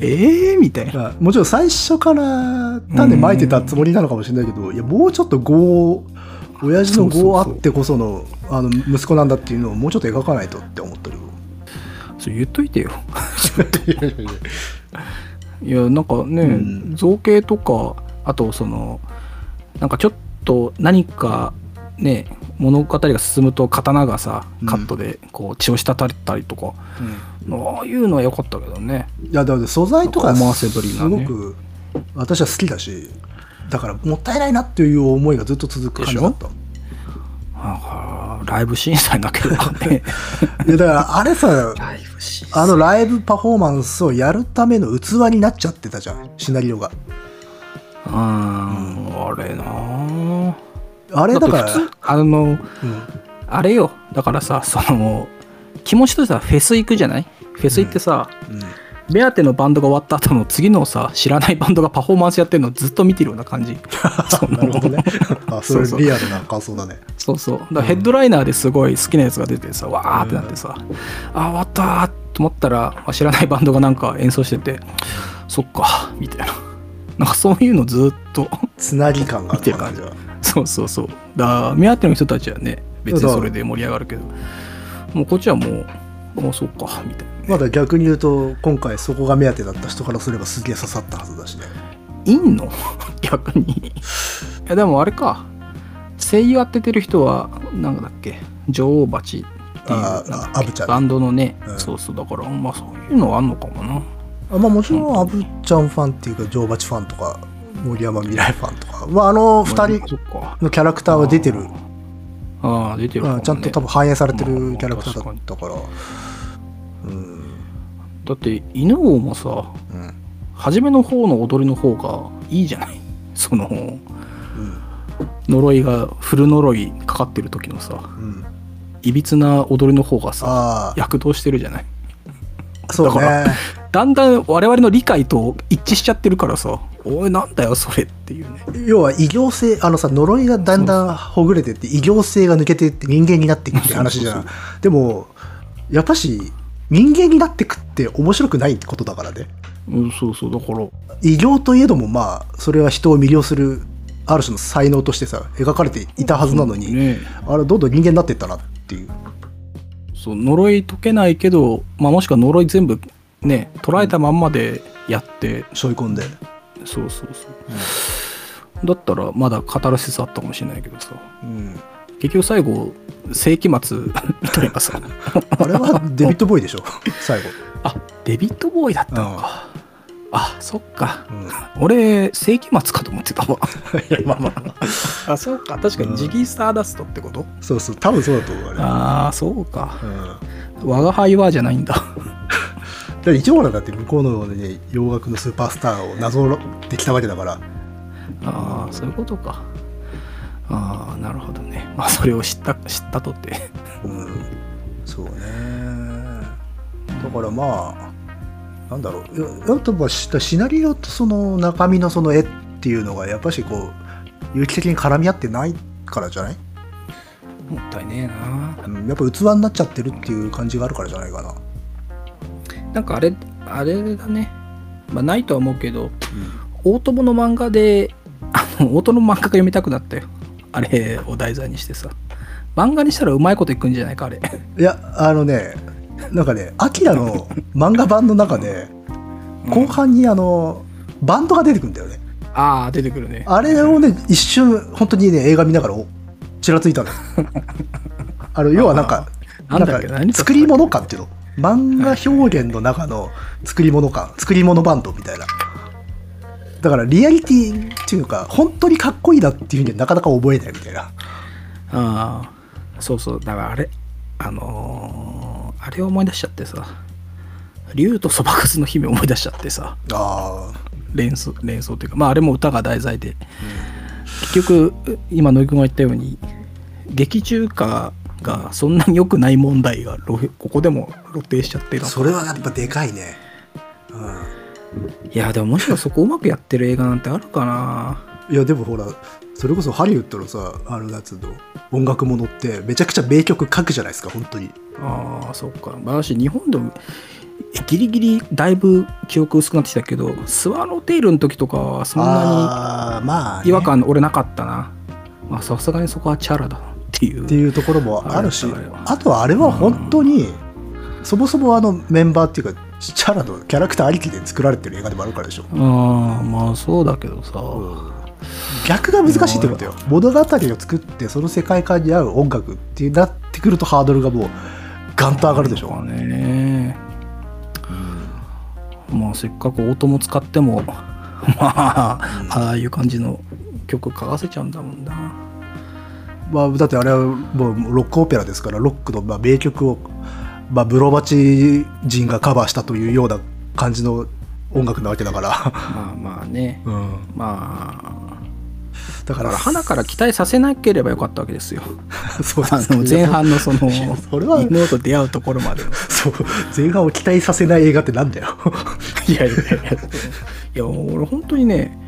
ええー、みたいな。まあもちろん最初から種まいてたつもりなのかもしれないけど、いやもうちょっと業親父の業あってこそのあの息子なんだっていうのをもうちょっと描かないとって思ってるそれ言っといてよ。*laughs* いやなんかね、うん。造形とかあとそのなんかちょっと何かね物語が進むと刀がさカットでこう血を滴ったりとか、ああいうのは良かったけどね。いやだから素材とか思わせぶりすなね。ごく私は好きだしだからもったいないなっていう思いがずっと続く感じだった。なんかライブ審査になければね。*laughs* いやだからあれさあのライブパフォーマンスをやるための器になっちゃってたじゃんシナリオが。うーんあれなああれだから普通あのうん。あれよ。だからさその気持ちとしてはフェス行くじゃない？フェス行ってさ、うん。目当てのバンドが終わった後の次のさ知らないバンドがパフォーマンスやってるのをずっと見てるような感じ。*laughs* なるほどね。*laughs* あそうそうリアルな感想だね。そうそう。だヘッドライナーですごい好きなやつが出てさわーってなってさ、あ終わったーと思ったら、まあ知らないバンドがなんか演奏しててそっかみたいな。なんかそういうのずっとつなぎ感があった感じは *laughs* そうそうそう。だ目当ての人たちはね別にそれで盛り上がるけど。もうこっちはもうもうそっかみたいな。まだ逆に言うと今回そこが目当てだった人からすればすげえ刺さったはずだしね。いんの？*laughs* 逆に。いやでもあれか。声優当ててる人はなんだっけ？女王蜂っていうバンドのね、うん。そうそうだからまあそういうのはあんのかもな。あまあもちろんアブちゃんファンっていうか女王蜂ファンとか森山未来ファンとか。まああの2人のキャラクターは出てる。ああ出てるね。うんちゃんと多分反映されてるまあキャラクターだったから。うん。だって犬王もさうん。初めの方の踊りの方がいいじゃない？*laughs* そのうん。呪いがフル呪いかかってる時のさうん。いびつな踊りの方がさあ躍動してるじゃない？あそうだからねだんだん我々の理解と一致しちゃってるからさおいなんだよそれっていうね。要は異形性あのさ呪いがだんだんほぐれてって異形性が抜けてって人間になっていくって話じゃんでもやっぱし人間になってくって面白くないってことだからねうんそうそうだから異形といえどもまあそれは人を魅了するある種の才能としてさ描かれていたはずなのに、ねあれどんどん人間になっていったなっていうそう呪い解けないけど、まあ、もしくは呪い全部ね捉えたまんまでやって、背負い込んでそうそうそう、だったらまだカタルシスあったかもしれないけどさ。うん。結局最後世紀末みたいなさ。*laughs* あれはデビッド・ボーイでしょ？最後、あデビッド・ボーイだったのか、あそっか。うん、俺世紀末かと思ってたわ。*laughs* いやまあまあ。あそうか。確かにジギー・スターダストってこと、そうそう。多分そうだと思うあれ。ああそうか。うん。我が輩はじゃないんだだ一応ほらだって向こうの、ね、洋楽のスーパースターをなぞってきたわけだから。ああそういうことか。ああなるほどね。まあそれを知った知ったとって。うん。そうね。だからまあなんだろう。ややっぱしシナリオとその中身のその絵っていうのがやっぱしこう有機的に絡み合ってないからじゃない、もったいねえな。うん、やっぱ器になっちゃってるっていう感じがあるからじゃないかな、なんかあれあれだね。まあないとは思うけど大友の漫画であの大友の漫画が読みたくなったよ。あれを題材にしてさ。漫画にしたらうまいこといくんじゃないかあれ。いやあのねなんかねアキラの漫画版の中で後半にあのバンドが出てくるんだよね。ああ出てくるね。あれをね一瞬本当にね映画見ながらおちらついたの *laughs* あの要はなんかなんだっけ何作り物感っていうの漫画表現の中の作り物感作り物バンドみたいな。だからリアリティっていうか本当にかっこいいなっていうふうにはなかなか覚えないみたいな。ああそうそう。だからあれあのーあれを思い出しちゃってさ竜とそばかすの姫思い出しちゃってさあ連想連想というかまああれも歌が題材で、結局今野井君が言ったように劇中歌がそんなに良くない問題が露ここでも露呈しちゃってる。それはやっぱでかいね。うん。いやでももしろそこうまくやってる映画なんてあるかな。いやでもほらそれこそハリウッドのさあのやつの音楽ものってめちゃくちゃ名曲書くじゃないですか本当に。ああそっか。私日本でもギリギリだいぶ記憶薄くなってきたけどスワローテイルの時とかはそんなあーまあ、ね、に違和感俺なかったな。まあさすがにそこはチャラだなっていう。っていうところもあるしあとはあれは本当にそもそもあのメンバーっていうかチャラのキャラクターありきで作られてる映画でもあるからでしょ。ああまあそうだけどさ、逆が難しいってことよ。物語を作ってその世界観に合う音楽ってなってくるとハードルがもうガンと上がるでしょ。まあね。まあせっかくオートも使っても *laughs* まあああいう感じの曲書かせちゃうんだもんなまあ、だってあれはもうロックオペラですからロックのまあ名曲を、まあ、ブロバチ人がカバーしたというような感じの音楽なわけだから、まあまあね。うん、まあ。だからら花から期待させなければよかったわけですよ。あ *laughs* そうですかの前半のそのそれは妹と出会うところまでのそう前半を期待させない映画ってなんだよ。*laughs* いやいやいや。いや俺本当にね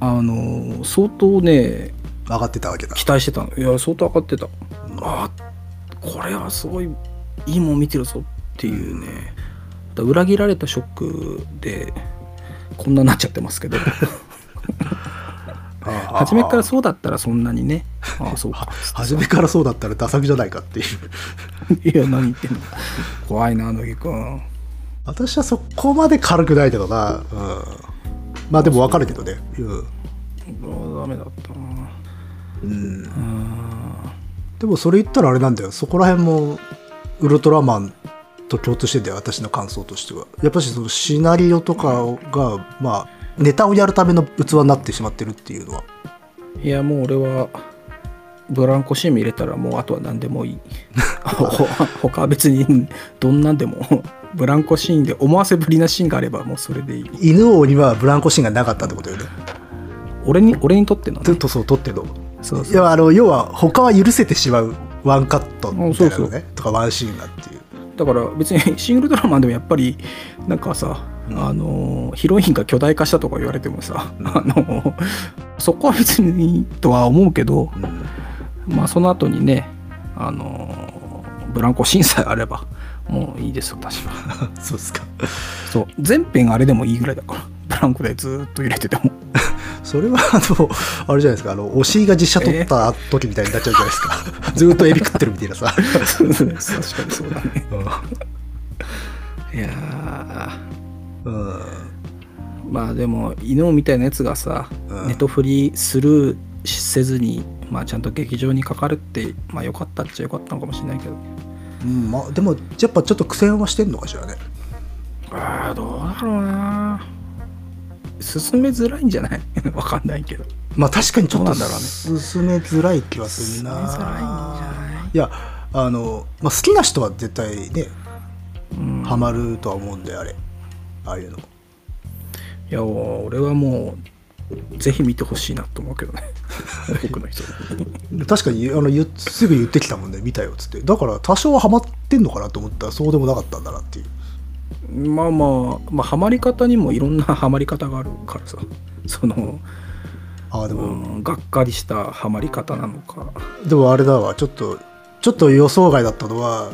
あの相当ね上がってたわけだ。期待してたの。いや相当上がってた、あこれはすごいいいもん見てるぞっていうね。だ裏切られたショックでこんなになっちゃってますけど。*laughs* 初めからそうだったらそんなにね。ああそうか。*laughs* 初めからそうだったらダ作じゃないかっていう。*laughs* いや何言ってんの。怖いな乃木くん。私はそこまで軽くないけどな、うん、まあでも分かるけどね、うん、あダメだったなでもそれ言ったらあれなんだよ。そこら辺もウルトラマンと共通してんだよ私の感想としては。やっぱしそのシナリオとかがまあネタをやるための器になってしまってるっていうのは。いやもう俺はブランコシーン入れたらもうあとは何でもいい。*laughs* ほ他は別にどんなんでもブランコシーンで思わせぶりなシーンがあればもうそれでいい。犬王にはブランコシーンがなかったってことよね。俺に俺にとってのね。ずっとそう撮ってんのそうそう。いやあの要は他は許せてしまうワンカットみたいなのね。そうそうとかワンシーンがっていう。だから別にシングルドラマンでもやっぱりなんかさ、あのヒロインが巨大化したとか言われてもさ、あのそこは別にとは思うけど、まあその後にねあのブランコ審査あればもういいです私は。*laughs* そうですか。そう。全編あれでもいいぐらいだからブランコでずっと入れてても。*laughs* それはあのあれじゃないですか。あのお尻が実写撮った時みたいになっちゃうじゃないですか。ずっとエビ食ってるみたいなさ、確かにそうだね。ういやー。んうん。まあでも犬みたいなやつがさ、うん。ネトフリスルーせずに、まあ、ちゃんと劇場にかかるってまあよかったっちゃよかったのかもしれないけど。うんまあ、でもやっぱちょっと苦戦はしてんのかしらね。ああどうだろうな進めづらいんじゃない？*laughs* わかんないけど。まあ確かにちょっとね。進めづらい気はするな。進めづらいんじゃない？いやあの、まあ、好きな人は絶対ねうん。ハマるとは思うんであれ。ああいうの。いや俺はもうぜひ見てほしいなと思うけどね。*laughs* 多くの人。に確かにあのすぐ言ってきたもんね。見たよっつって。だから多少はハマってんのかなと思ったらそうでもなかったんだなっていうまあまあまあハマり方にもいろんなハマり方があるからさ。*laughs* そのああでも、うんがっかりしたハマり方なのか。でもあれだわ。ちょっとちょっと予想外だったのは、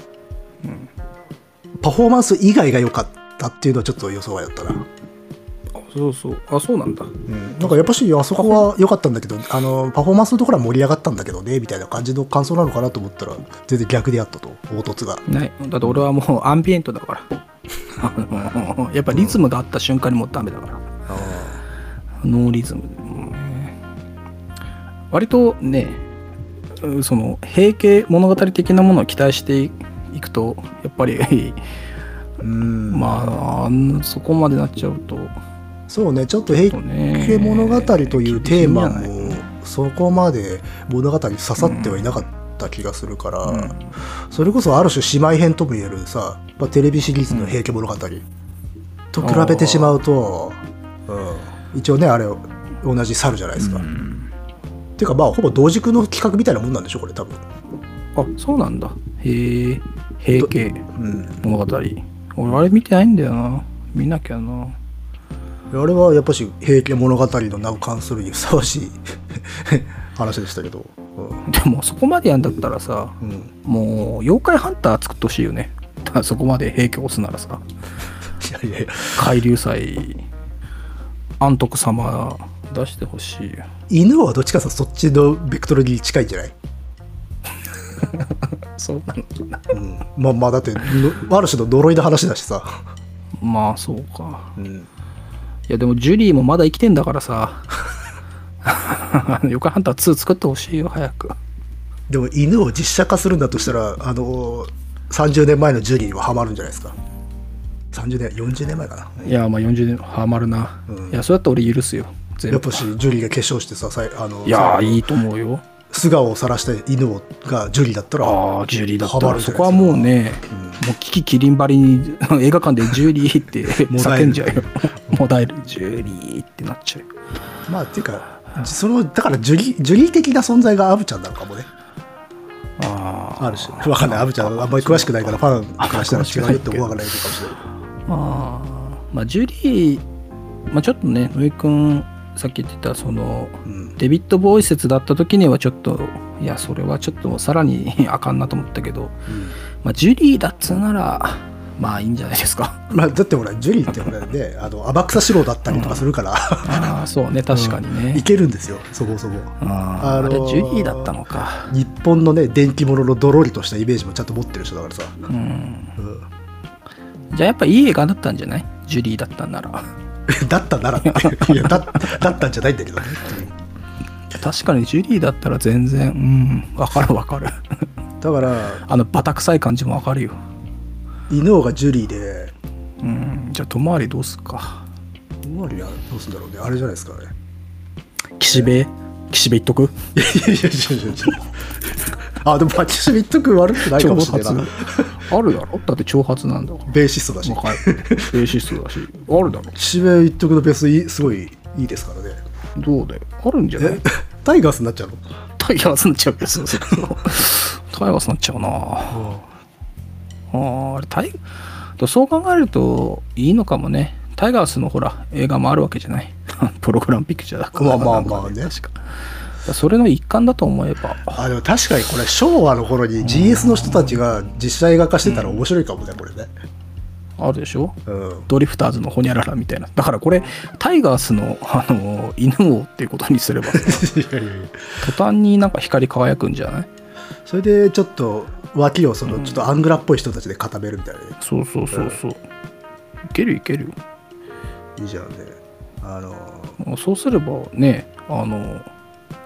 パフォーマンス以外が良かったっていうのはちょっと予想外だったな、あそうそう。あそうなんだ。うん、なんかやっぱしあそこは良かったんだけどあのパフォーマンスのところは盛り上がったんだけどねみたいな感じの感想なのかなと思ったら全然逆であったと。凹凸が。ない。だって俺はもうアンビエントだからやっぱリズムがあった瞬間にもうダメだから。ノーリズム、うん割とねうその平家物語的なものを期待していくとやっぱりうん。まあそこまでなっちゃうと。そうねちょっと平ね家物語というテーマもそこまで物語に刺さってはいなかった気がするから、うん。それこそある種姉妹編とも言えるさ、まあ、テレビシリーズの「平家物語」と比べてしまうと、うん、一応ねあれ同じ猿じゃないですか。うん。ていうかまあほぼ同軸の企画みたいなもんなんでしょこれ多分。あそうなんだ。へえ平家うん、物語。俺あれ見てないんだよな。見なきゃな。あれはやっぱし「平家物語」の名を冠するにふさわしい *laughs* 話でしたけど。でもそこまでやんだったらさうん。うんもう妖怪ハンター作ってほしいよね。*laughs* そこまで平家押すならさ。いやいや海流祭安徳様出してほしいよ。犬はどっちかさそっちのベクトルに近いんじゃない？*laughs* そうなのかな。うん。まあまあだってのある種の呪いの話だしさ、まあそうか。うん、いやでもジュリーもまだ生きてんだからさ *laughs* *laughs* 妖怪ハンター2作ってほしいよ早く。でも犬を実写化するんだとしたらあの30年前のジュリーにはハマるんじゃないですか。30年40年前かな。いやまあ40年ハマるな、うん。いやそうやったら俺許すよ。やっぱしジュリーが化粧してささいあのいやさいいと思うよ。素顔を晒した犬をがジュリーだったらああジュリーだったら。そこはもうね、もうキキキリン張りに映画館でジュリーって叫んじゃうよ。*laughs* もだえるジュリーってなっちゃうよ。まあっていうかそのだからジュリジュリー的な存在がアブちゃんなのかもね。ああある種わかんない。アブちゃんあんまり詳しくないからファンからしたら違うよって思わない。かもしれないまあまあジュリー、まあ、ちょっとね野井君さっき言ってたそのうん。デビッド・ボーイ説だった時にはちょっといやそれはちょっとさらに *laughs* あかんなと思ったけど、まあ、ジュリーだっつうならまあいいんじゃないですか。*laughs* まあ、だってほらジュリーってほらね *laughs* あの天草四郎だったりとかするから、ああそうね確かにね、いけるんですよそこそこあーあれジュリーだったのか。日本のね電気物のドロリとしたイメージもちゃんと持ってる人だからさ、うん。うん。じゃあやっぱいい映画だったんじゃない？ジュリーだったんなら。*laughs* だったなら。っていやだだったんじゃないんだけどね。確かにジュリーだったら全然うんわかるわかる。だからあのバタ臭い感じもわかるよ犬王がジュリーで。うん。じゃあ遠回りどうすっか？周りはどうすんだろうね。あれじゃないですかね。岸辺？岸辺言っとく？いやいやいやいやいや。あでもパチシビット君悪くないか挑もしれないあるだろ？だって挑発なんだ。ベーシストだし。若い。ベーシストだし。あるだろ？岸辺一徳のベースいいすごいいいですからね。どうだよ？あるんじゃない？え？タイガースになっちゃうの？タイガースになっちゃうタイガースになっちゃうな。あーあれタイとそう考えるといいのかもね。タイガースのほら映画もあるわけじゃない。*laughs* プログラムピクチャーだから。まあまあまあね。確か。それの一環だと思えば。あでも確かにこれ昭和の頃に GS の人たちが実写映画化してたら面白いかもねこれね。あるでしょ？うん。ドリフターズのホニャララみたいな。だからこれタイガースのあの犬王っていうことにすれば。*laughs* 途端になんか光り輝くんじゃない？それでちょっと脇をそのちょっとアングラっぽい人たちで固めるみたいなね。そうそうそうそう。いけるいけるいいじゃんね。あのそうすればねあの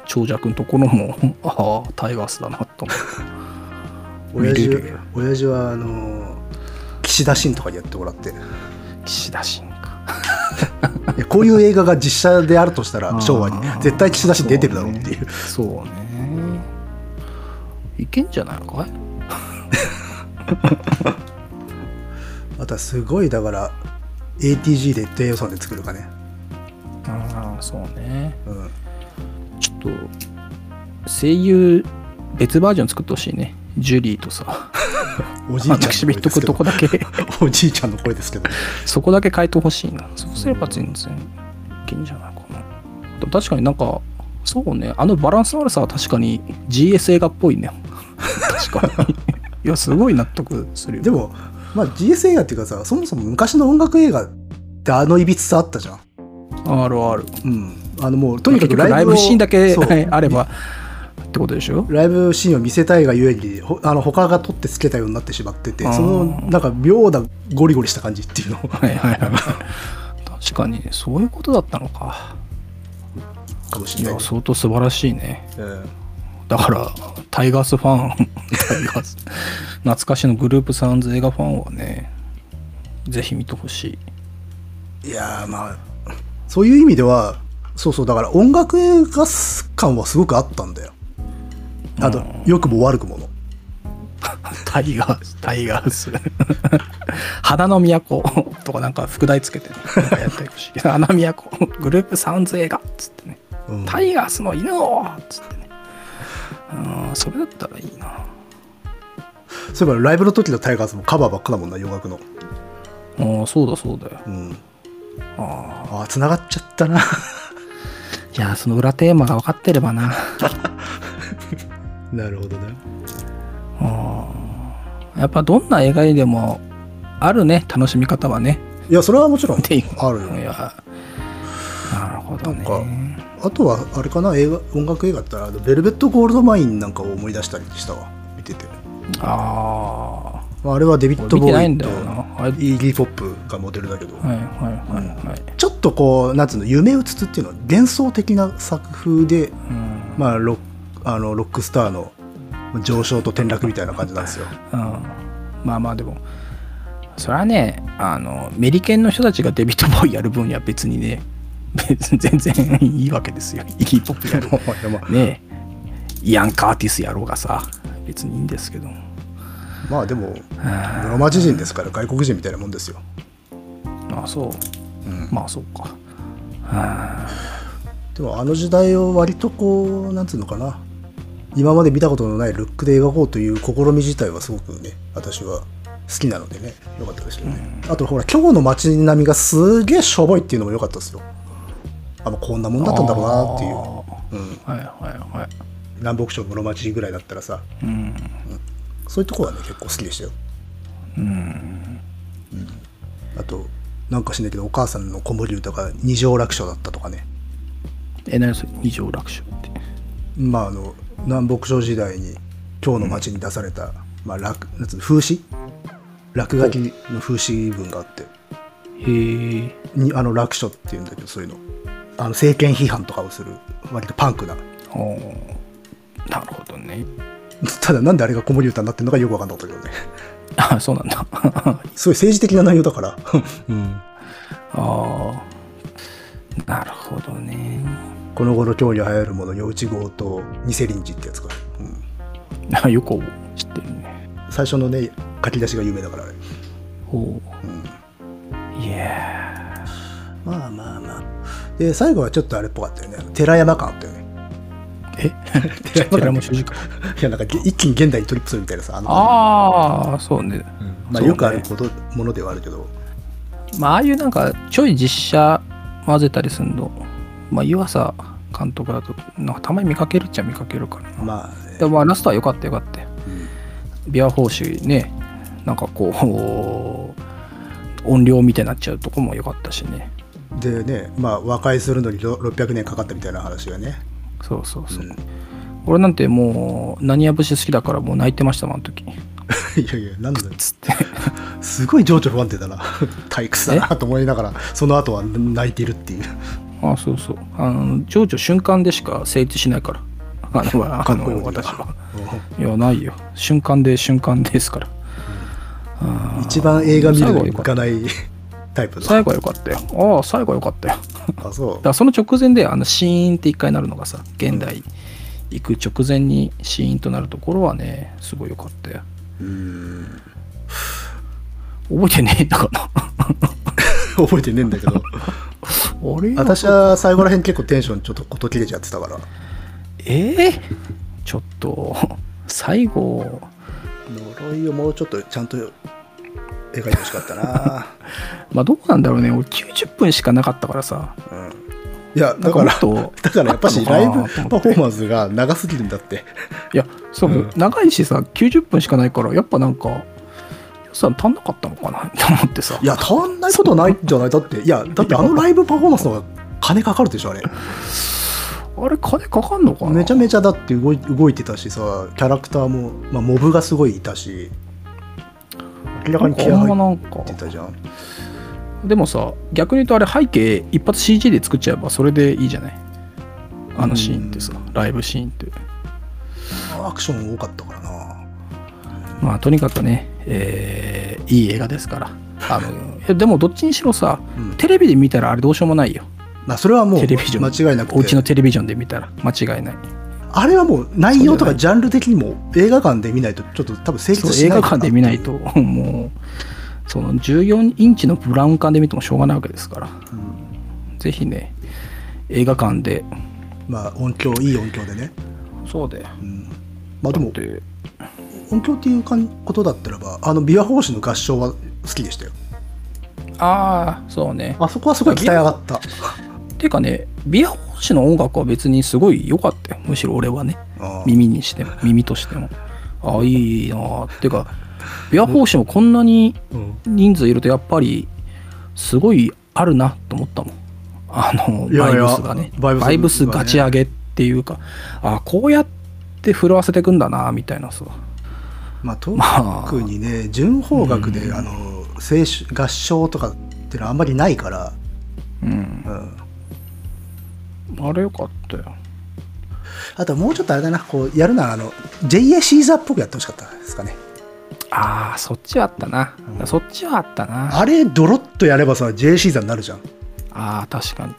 長者君ところも *laughs* ああタイガースだなと思う。*laughs* 親父親父はあの岸田新とかにやってもらって。い岸田新か。*laughs* やこういう映画が実写であるとしたら昭和に。絶対岸田新出てるだろうっていう。そうね。いけんじゃないのかい？あとはすごいだから ATG で低予算で作るかね、ああそうね。うん、ちょっと声優別バージョン作ってほしいね。ジュリーとさ。*laughs* おじいちゃんの声ですけど。とこだけ。*laughs* おじいちゃんの声ですけど。そこだけ変えてほしいな。そうすれば全然いけんじゃないかな。でも確かになんかそうね。あのバランスの悪さは確かに GS 映画っぽいね。確かにいやすごい納得するよ。でもまあ GS 映画っていうかさそもそも昔の音楽映画ってあのいびつさあったじゃん。あるある。うん。あのもうとにかくライブシーンだけ *laughs* あればってことでしょ？ライブシーンを見せたいがゆえにほあの他が撮ってつけたようになってしまっててそのなんか妙なゴリゴリした感じっていうの。はいはいはい。確かに。そういうことだったのか。かもしれない。相当素晴らしいね。うんだからタイガースファンタイガース懐かしのグループサウンズ映画ファンはねぜひ見てほしい。いやーまあそういう意味ではそうそうだから音楽映画感はすごくあったんだよ。あと良くも悪くもの。タイガースタイガース。*laughs* 花の都とかなんか副題つけて、ね、やってほしい。花の都グループサウンズ映画っつってね、うん。タイガースの犬をっつってねうんそれだったらいいな。そういえばライブの時のタイガースもカバーばっかだもんな洋楽の。ああそうだそうだよ。うん。ああ。ああ繋がっちゃったな。いやその裏テーマが分かってればな。*laughs* なるほどね。やっぱどんな映画にでもあるね楽しみ方はね。いやそれはもちろんあるよ。いや。なるほどねあとはあれかな映画音楽映画だったらベルベット・ゴールドマインなんかを思い出したりしたわ。見てて。あまああれはデビッド・ボーイとイーギー・ポップがモデルだけど、あはいはいはいはい、ちょっとこうなんつうの夢うつつっていうのは幻想的な作風で、うん。まあ、ロッあのロックスターの上昇と転落みたいな感じなんですよ。うん、まあまあでもそれはねあのメリケンの人たちがデビッド・ボーイやる分には別にね *laughs* 全然いいわけですよ。イギー・ポップやる。ま *laughs* あねイアン・カーティスやろうがさ別にいいんですけど。まあでも室町人ですから外国人みたいなもんですよ。ああそう、うん。まあそうか。あでもあの時代を割とこうなんつうのかな。今まで見たことのないルックで描こうという試み自体はすごくね私は好きなのでね良かったですよね、あとほら今日の街並みがすげえしょぼいっていうのも良かったですよあもうこんなもんだったんだろうなっていう、うん、あはいはいはい。南北朝室町ぐらいだったらさ。うん。そういうところはね結構好きでしたよ。うん。あとなんかしないけどお母さんの子守歌が二条楽書だったとかね。え何それ？二条楽勝って。まああの南北朝時代に今日の町に出された、まあ、落なんつうの風刺？落書きの風刺文があって。へえにあの楽書っていうんだけどそういうのあの政権批判とかをする割とパンクな。おー。なるほどね。ただなんであれが子守歌になってるのかよく分かんなかったけどね。あそうなんだ。あ *laughs* すごい政治的な内容だから、*laughs* うん、あなるほどね。この頃今日に流行るもの余内号と偽臨時ってやつか、うん、あ *laughs* よく知ってるね。最初のね書き出しが有名だからあれ、ほう。ん、ういやまあまあまあで最後はちょっとあれっぽかったよね。寺山感あったよね。え？寺 *laughs* 寺山山主人公。*laughs* いやなんか一気に現代にトリップするみたいなさあのああそうね。まあ、そうね。よくあること、ものではあるけど。まあああいうなんかちょい実写混ぜたりするの。まあ湯浅監督だとなんかたまに見かけるっちゃ見かけるからな。まあねでもまあラストは良かった良かったよ。うん。ビア報酬ねなんかこう *laughs* 音量みたいになっちゃうとこも良かったしねでねまあ和解するのにろ600年かかったみたいな話がね、そうそうそう、うん。俺なんてもう何や節好きだからもう泣いてましたもんあの時。*laughs* いやいやなんだよ。つって。*laughs* すごい情緒不安定だな。*laughs* 退屈だなと思いながらその後は泣いてるっていう。ああそうそう。あの情緒瞬間でしか成立しないから。あのあの私は。いやないよ。瞬間で瞬間ですから、ああ一番映画見るのに行かないタイプの。最後は良かったよ。ああ最後は良かったよ。あそだからその直前であのシーンって一回なるのがさ現代行く直前にシーンとなるところはねすごい良かったよ。ううん。覚えてねえのかな。*laughs* 覚えてねえんだけど。あれ？私は最後らへん結構テンションちょっとこと切れちゃってたから。ええちょっと最後。呪いをもうちょっとちゃんと描いてほしかったな、*laughs* まあどうなんだろうね。俺90分しかなかったからさ。うん、いやだから *laughs* だからやっぱしライブパフォーマンスが長すぎるんだって。いやそう、うん。長いしさ90分しかないからやっぱなんか予算足んなかったのかなと思ってさ。いや足んないことないんじゃない？だっていやだってあのライブパフォーマンスの方が金かかるでしょあれ。あれ金かかんのかな？めちゃめちゃだって動い動いてたしさキャラクターも、まあ、モブがすごいいたし明らかに気合入ってたじゃんでもさ逆に言うとあれ背景一発 CG で作っちゃえばそれでいいじゃない？あのシーンってさライブシーンって。アクション多かったからな。まあとにかくね、えーいい映画ですから。あの *laughs* えでもどっちにしろさ、うん。テレビで見たらあれどうしようもないよ。まあそれはもう間違いなくお家てのテレビジョンで見たら間違いないあれはもう内容とかジャンル的にも映画館で見ないとちょっと多分成立しない。映画館で見ないと *laughs* もうその14インチのブラウン管で見てもしょうがないわけですから、ぜひね映画館で。まあ音響いい音響でね、そうで。うん、まあでもで音響っていうかんことだったらばあの琵琶法師の合唱は好きでしたよ。ああそうね。あそこはすごい鍛え上がったていうかねビア法師の音楽は別にすごい良かったよ。むしろ俺はね。耳にしても耳としても。ああいいなあって。いうかビア法師もこんなにうん。人数いるとやっぱりすごいあるなと思ったもん。あのバイブスがね。バイブスバイブスガチ上げっていうかあこうやって震わせていくんだなみたいなさ。まあ特まあにね純法楽で、うんあの青春合唱とかっていうのはあんまりないから、うん。うん、あれよかったよあとはもうちょっとあれだなこうやるならあの JA シーザーっぽくやってほしかったですかね。ああそっちはあったな、うん。そっちはあったな。ああれドロッとやればさ JA シーザーになるじゃん。あー確かに。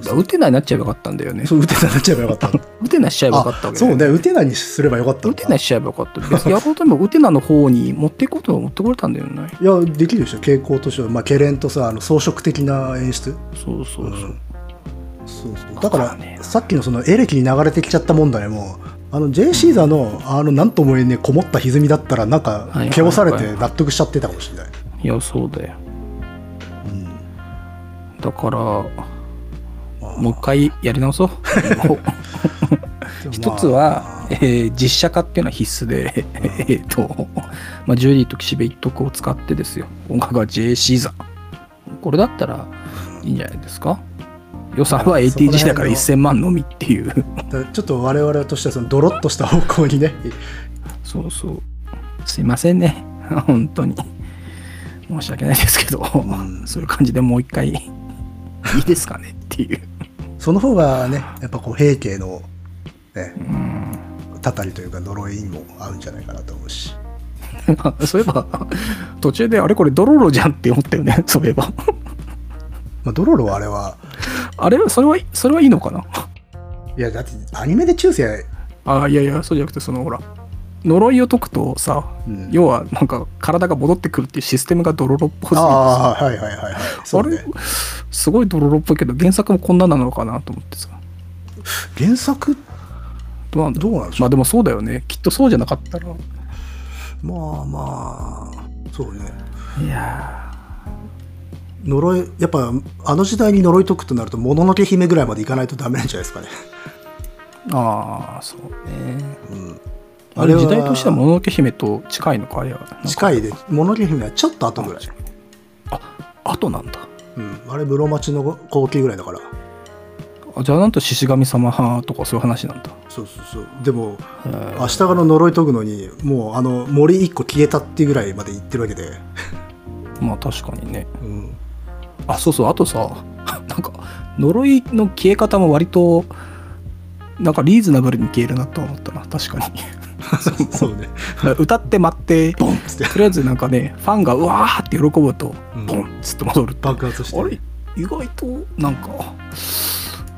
打てないになっちゃえばよかったんだよね。そう打てないになっちゃえばよかった。*laughs* 打てないしちゃえばよかったわけだよそうね打てないにすればよかった。打てないしちゃえばよかった。別にやろうとも打てなの方に持っていこうと持ってこれたんだよね。いやできるでしょ傾向としては、まあ、ケレンとさあの装飾的な演出。そうそうそう、うんそうそう。だからさっきのそのエレキに流れてきちゃった問題もあの J シーザーのあのなんとも言えねえこもった歪みだったらなんかはい。毛をされて納得しちゃってたかもしれない、いやそうだよ。うん。だからまあ。もう一回やり直そう。*laughs* 一つは、えー実写化っていうのは必須で、*laughs* えっと、まあ、ジュリーと岸辺一徳を使ってですよ。音楽は J シーザー。これだったらいいんじゃないですか？予算は ATG だから1000万のみっていう。ちょっと我々としてはそのドロッとした方向にねそうそう。すいませんね。本当に。申し訳ないですけど、ん。そういう感じでもう一回いいですかねっていう。その方がねやっぱこう平家のねうん。たたりというか呪いにも合うんじゃないかなと思うし。*laughs* そういえば途中であれこれドロロじゃんって思ったよねそういえば。まあドロロはあれはあれそれはそれはいいのかな？*laughs* いやだってアニメで中世あいやいやそうじゃなくてそのほら呪いを解くとさ、うん。要はなんか体が戻ってくるっていうシステムがドロロっぽすぎてさ。ああはいはいはいはい。ね。あれ？すごいドロロっぽいけど原作もこんななのかなと思ってさ。原作どうなんどうなんでしょう？まあでもそうだよね。きっとそうじゃなかったら。まあまあそうね。いや呪いやっぱあの時代に呪い解くとなるともののけ姫ぐらいまでいかないとダメなんじゃないですかね、ー *laughs* ああそうね。うん、あれ時代としてはもののけ姫と近いのかあれは。近いでもののけ姫はちょっと後ぐらい、あとなんだ。うん、あれ室町の後期ぐらいだから。あじゃあなんと獅子神様とかそういう話なんだ。そうそうそう。でもえー。明日がの呪い解くのにもうあの森一個消えたっていうぐらいまで行ってるわけで、まあ確かにね。うん、あそうそうあとさ *laughs* なんか呪いの消え方も割となんかリーズナブルに消えるなと思ったな確かに。*laughs* そうね。*laughs* 歌って待ってボンっつって。とりあえずなんかねファンがうわーって喜ぶとうん。ボンっつって戻るって。爆発して。あれ？意外となんか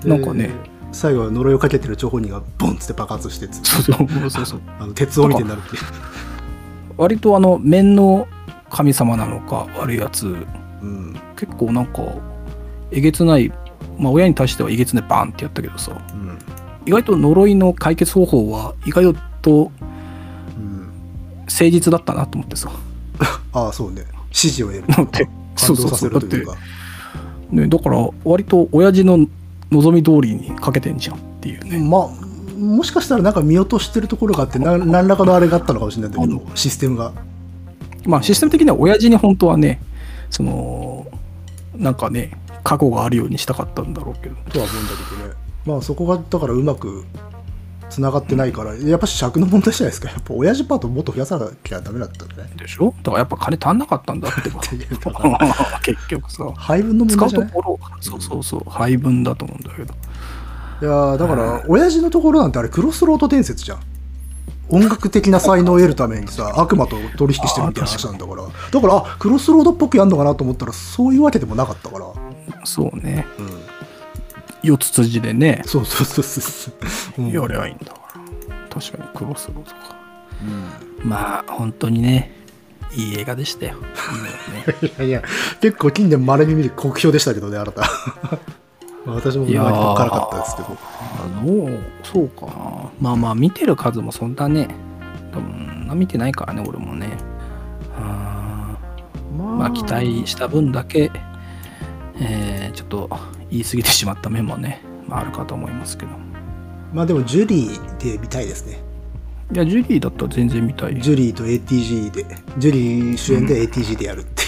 なんかね。で最後は呪いをかけてる張本人がボンっつって爆発してつそうそうそうそう。あの鉄をみたいになるっていう。割とあの面の神様なのか悪いやつ。うん結構なんかえげつないまあ親に対してはえげつないバーンってやったけどさうん。意外と呪いの解決方法は意外とうん誠実だったなと思ってさ。*laughs* ああそうね。指示を得る。だってそうそうそう。だってねだから割と親父の望み通りにかけてんじゃんっていうね。まあもしかしたらなんか見落としてるところがあってな何らかのあれがあったのかもしれないんだけどシステムが。まあシステム的には親父に本当はねそのなんかね過去があるようにしたかったんだろうけど。とは思うんだけどね。まあそこがだからうまくつながってないからやっぱ尺の問題じゃないですか。やっぱ親父パートもっと増やさなきゃダメだったんだね。でしょ？だからやっぱ金足んなかったんだってば。*laughs* *laughs* 結局さ。配分の問使う題じゃない？ところそうそうそう配分だと思うんだけど。いいやーだから親父のところなんてあれクロスロード伝説じゃん音楽的な才能を得るためにさ *laughs* 悪魔と取引してるみたいな話なんだから。だからあクロスロードっぽくやんのかなと思ったらそういうわけでもなかったから、そうね。うん、四つ筋でね。そうそうそうそう、う。ん。やりゃいいんだから。確かにクロスロードか。まあ本当にねいい映画でしたよ。*laughs* いやいや結構近年まれに見る酷評でしたけどねあなたまあ私も今まで分からなかったですけど。あのそうか。なまあまあ見てる数もそんなね多分見てないからね俺もね。あ。ーまあ期待した分だけ、えーちょっと言い過ぎてしまった面もね、まあ、あるかと思いますけど。まあでもジュリーで見たいですね。いやジュリーだったら全然見たいよ。ジュリーと ATG でジュリー主演で ATG でやるってい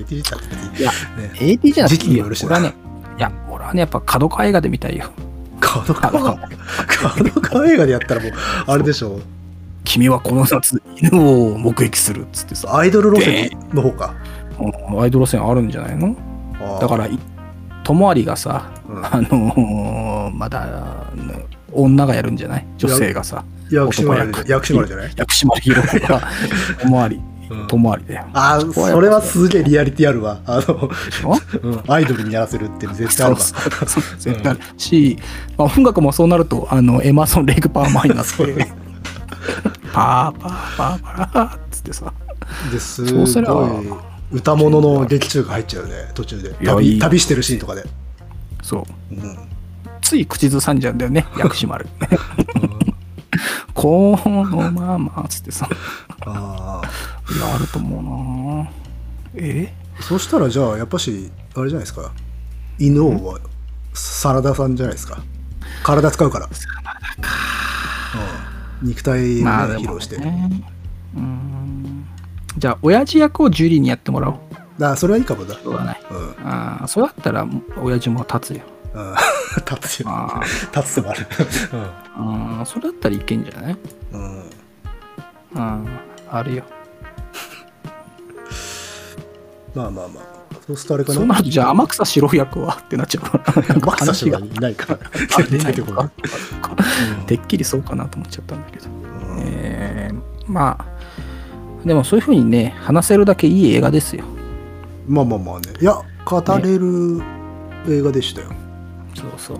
う、*laughs* ATG だって別にいやね。AT じゃなくていい時期によよるしな。俺はねいや俺はねやっぱ角川映画で見たいよ。角川？角川映画でやったらもうあれでしょ？君はこの夏犬を目撃するっつってさ。アイドル路線の方か？うんアイドル線あるんじゃないの？だからい友有がさ、うん。あのーまだ女がやるんじゃない？女性がさ。薬師丸男役薬師丸じゃない？薬師丸ひろ子が *laughs* 友有うん。友有だよああそれはすげえリアリティあるわ。あの、アイドルにやらせるって絶対あるわ。絶対ある。し、まあ、音楽もそうなるとあのエマーソン・レイク・パーマーになってパーパーパーパーっつってさ。ですそうすればごい歌物の劇中が入っちゃうね途中で。旅旅してるシーンとかで、そう。うん、つい口ずさんじゃうんだよね *laughs* 薬師丸。*laughs* このままっつってさ。あいやあると思うな。え？あそしたらじゃあやっぱしあれじゃないですか。犬王はサラダさんじゃないですか。体使うから。サラダか、うん、肉体をね、まあでも披露して、ね。うん。じゃあ親父役をジュリーにやってもらおう。だからそれはいいかもだ。しょうがない。うん、うん、ああそうだったら親父も立つよ。*laughs* 立つよ。あ立つでもある。ああそれだったらいけんじゃない？うん、うん、うん。あるよまあまあまあ。そうするとあれかな。そうなるとじゃあ天草四郎役は？ってなっちゃうからマキサ氏が。いないか。*laughs* らあ出てこないうん。てっきりそうかなと思っちゃったんだけど、えーまあでもそういうふうにね話せるだけいい映画ですよ。まあまあまあね。いや語れる映画でしたよ、そうそう、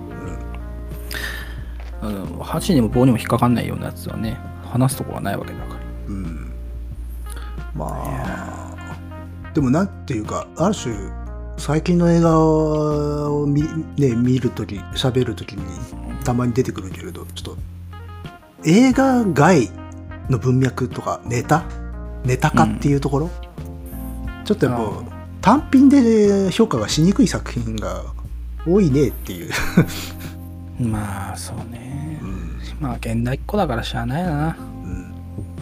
あの箸にも棒にも引っかかんないようなやつはね話すとこはないわけだから。うん。まあでもなんていうかある種最近の映画を見,、ね、見るとき喋るときにたまに出てくるけれどちょっと映画外の文脈とかネタ？ネタ化っていうところ、ちょっとやっぱうん。単品で評価がしにくい作品が多いねっていう、*laughs* まあそうね。うん。まあ現代っ子だからしゃあないな。うん。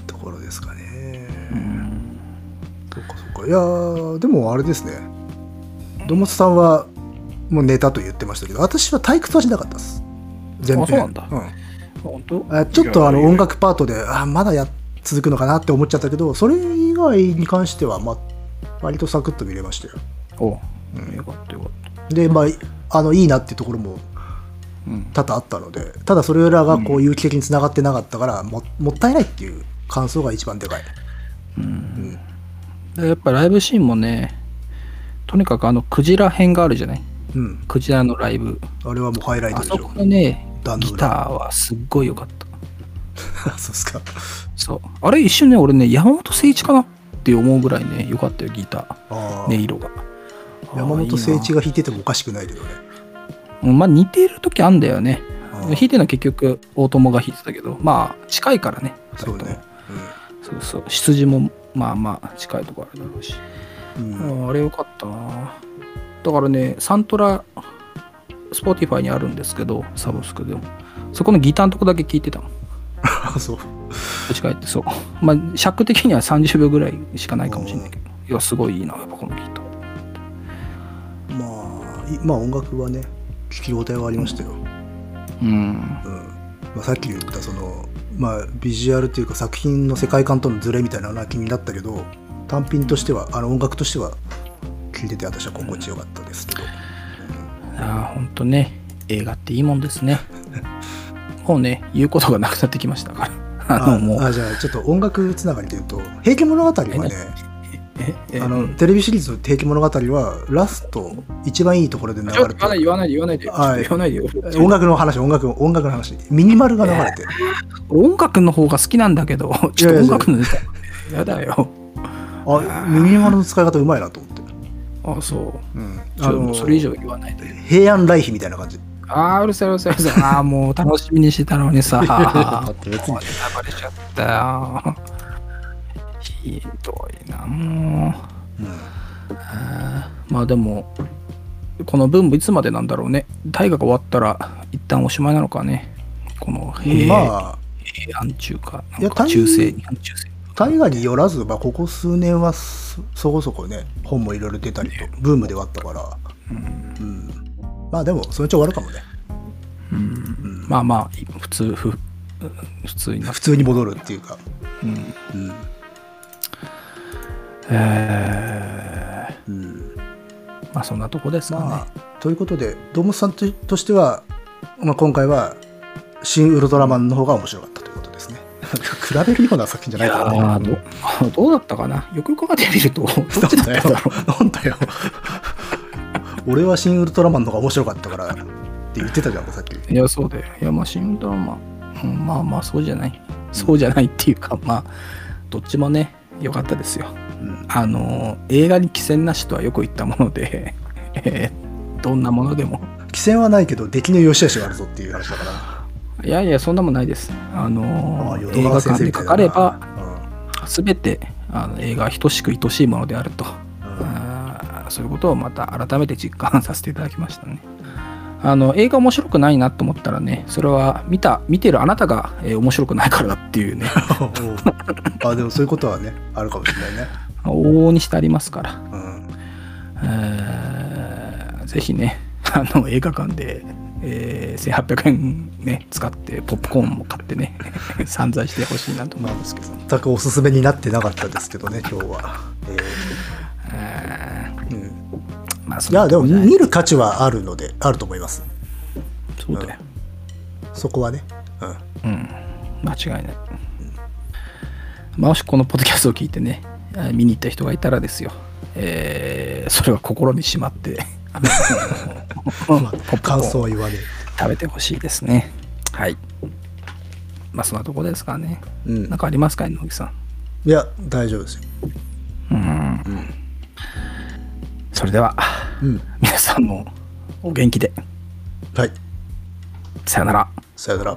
ところですかね。うん。そうかか。いやーでもあれですね。堂本さんはもうネタと言ってましたけど、私は退屈はしなかったです。全編。あそうなんだん本当？あちょっとあの音楽パートで、あまだや続くのかなって思っちゃったけど、それ以外に関しては、まあ、割とサクッと見れましたよ。およかったよかったで、まあ、あのいいなっていうところもうん多々あったので、ただそれらがこう有機的につながってなかったから、ももったいないっていう感想が一番でかい。うんでやっぱライブシーンもねとにかくあのクジラ編があるじゃない？うん。クジラのライブ。あれはもうハイライトでしょ。あそこ。のねギターはすっごい良かった。*laughs* そうっすか。そう。あれ一瞬ね俺ね山本誠一かなって思うぐらいね良かったよギター。音色が。山本誠一がが弾いててもおかしくないけどね。まあ似てる時あんだよね。弾いてるのは結局大友が弾いてたけど。まあ近いからねそうね。そうそう。出自もまあまあ近いとこあるだろうし、うん。うんああれよかったなだからねサントラ Spotify にあるんですけどサブスクでもそこのギターのとこだけ聞いてたのあ *laughs* そう。近いってそうまあ尺的には30秒ぐらいしかないかもしれないけどいやすごいいいなやっぱこのギターまあ、いまあ音楽はね、聞き応えはありましたよ。うんうん。まあ、さっき言ったその、まあビジュアルっていうか作品の世界観とのズレみたいなのは気になったけど、単品としては、あの音楽としては、聴いてて私は心地よかったですけど。ああほんとね。映画っていいもんですね。*laughs* もうね言うことがなくなってきましたから。あのもう。あじゃあちょっと音楽つながりで言うと「平家物語」はねええあのテレビシリーズの「平家物語」はラスト一番いいところで流ちょっれと言わないて言わないで言わないで。はい。言わないでよ。音楽の話音楽音楽の話。ミニマルが流れて音楽の方が好きなんだけどちょっと音楽のやだよ。あミニマルの使い方うまいなと思って、あそう。うん、ちょっともうそれ以上言わないで平安来妃みたいな感じ。ああうるさいうるさいうるさい。ああもう楽しみにしてたのにさ。*laughs* 別に。タバレしちゃったよひどいな。もううん。まあでもこのブームいつまでなんだろうね。大河が終わったら一旦おしまいなのかね。この平,、まあ平安中か。か中世日本中世。大河によらず、まあ、ここ数年はそそこそこね本もいろいろ出たりとブームではあったから、うん。まあでもそのうち終わるかもね。まあまあ普通ふ普通に。普通に戻るっていうか、うん。うんえうん。ーまあそんなとこですかね、まあ、ということで堂本さんととしては、まあ、今回は「新ウルトラマン」の方が面白かったということですね。*laughs* 比べるような作品じゃないからあねーどどうだったかな？よくよく考えてみると *laughs* どっちだったんだろう。なんだよ。俺は「新ウルトラマン」の方が面白かったからって言ってたじゃんさっき。いや、そうだよ。いや、まあ、シンドラマ、うんまあまあ、そうじゃない。そうじゃないっていうか、まあ、どっちもね、良かったですよ。うんあの、映画に寄せなしとはよく言ったもので、*laughs* えーどんなものでも。規制はないけど出来の良し悪しがあるぞっていう話だから。いやいや、そんなもんないです。あのああ、淀映画館でかかれば、うん。すべてあの映画は等しく愛しいものであると、うん。そういうことをまた改めて実感させていただきましたね。あの映画面白くないなと思ったらね、それは見た、見てるあなたが、えー面白くないからだっていうね、*laughs* あでもそういうことはねあるかもしれないね、往々にしてありますから、うん、えーぜひね、*laughs* あの映画館で、えー1800円ね、使ってポップコーンも買ってね、*laughs* 散財してほしいなと思いますけど、全くおすすめになってなかったですけどね今日は、ええーーうん、まあ、そい。やでも見る価値はあるのであると思います。そうだよ。そこはね、うん、うん、間違いない。まあもしこのポッドキャストを聞いてね、えー見に行った人がいたらですよ、えーそれは心にしまって、*laughs* 感想は言わね食べてほしいですね。はい。まあそんなとこですかね。え、うんなんかありますか、野木さん？いや大丈夫ですよ、うん。それでは、うん、皆さんもお元気で、はいさよなら。さよなら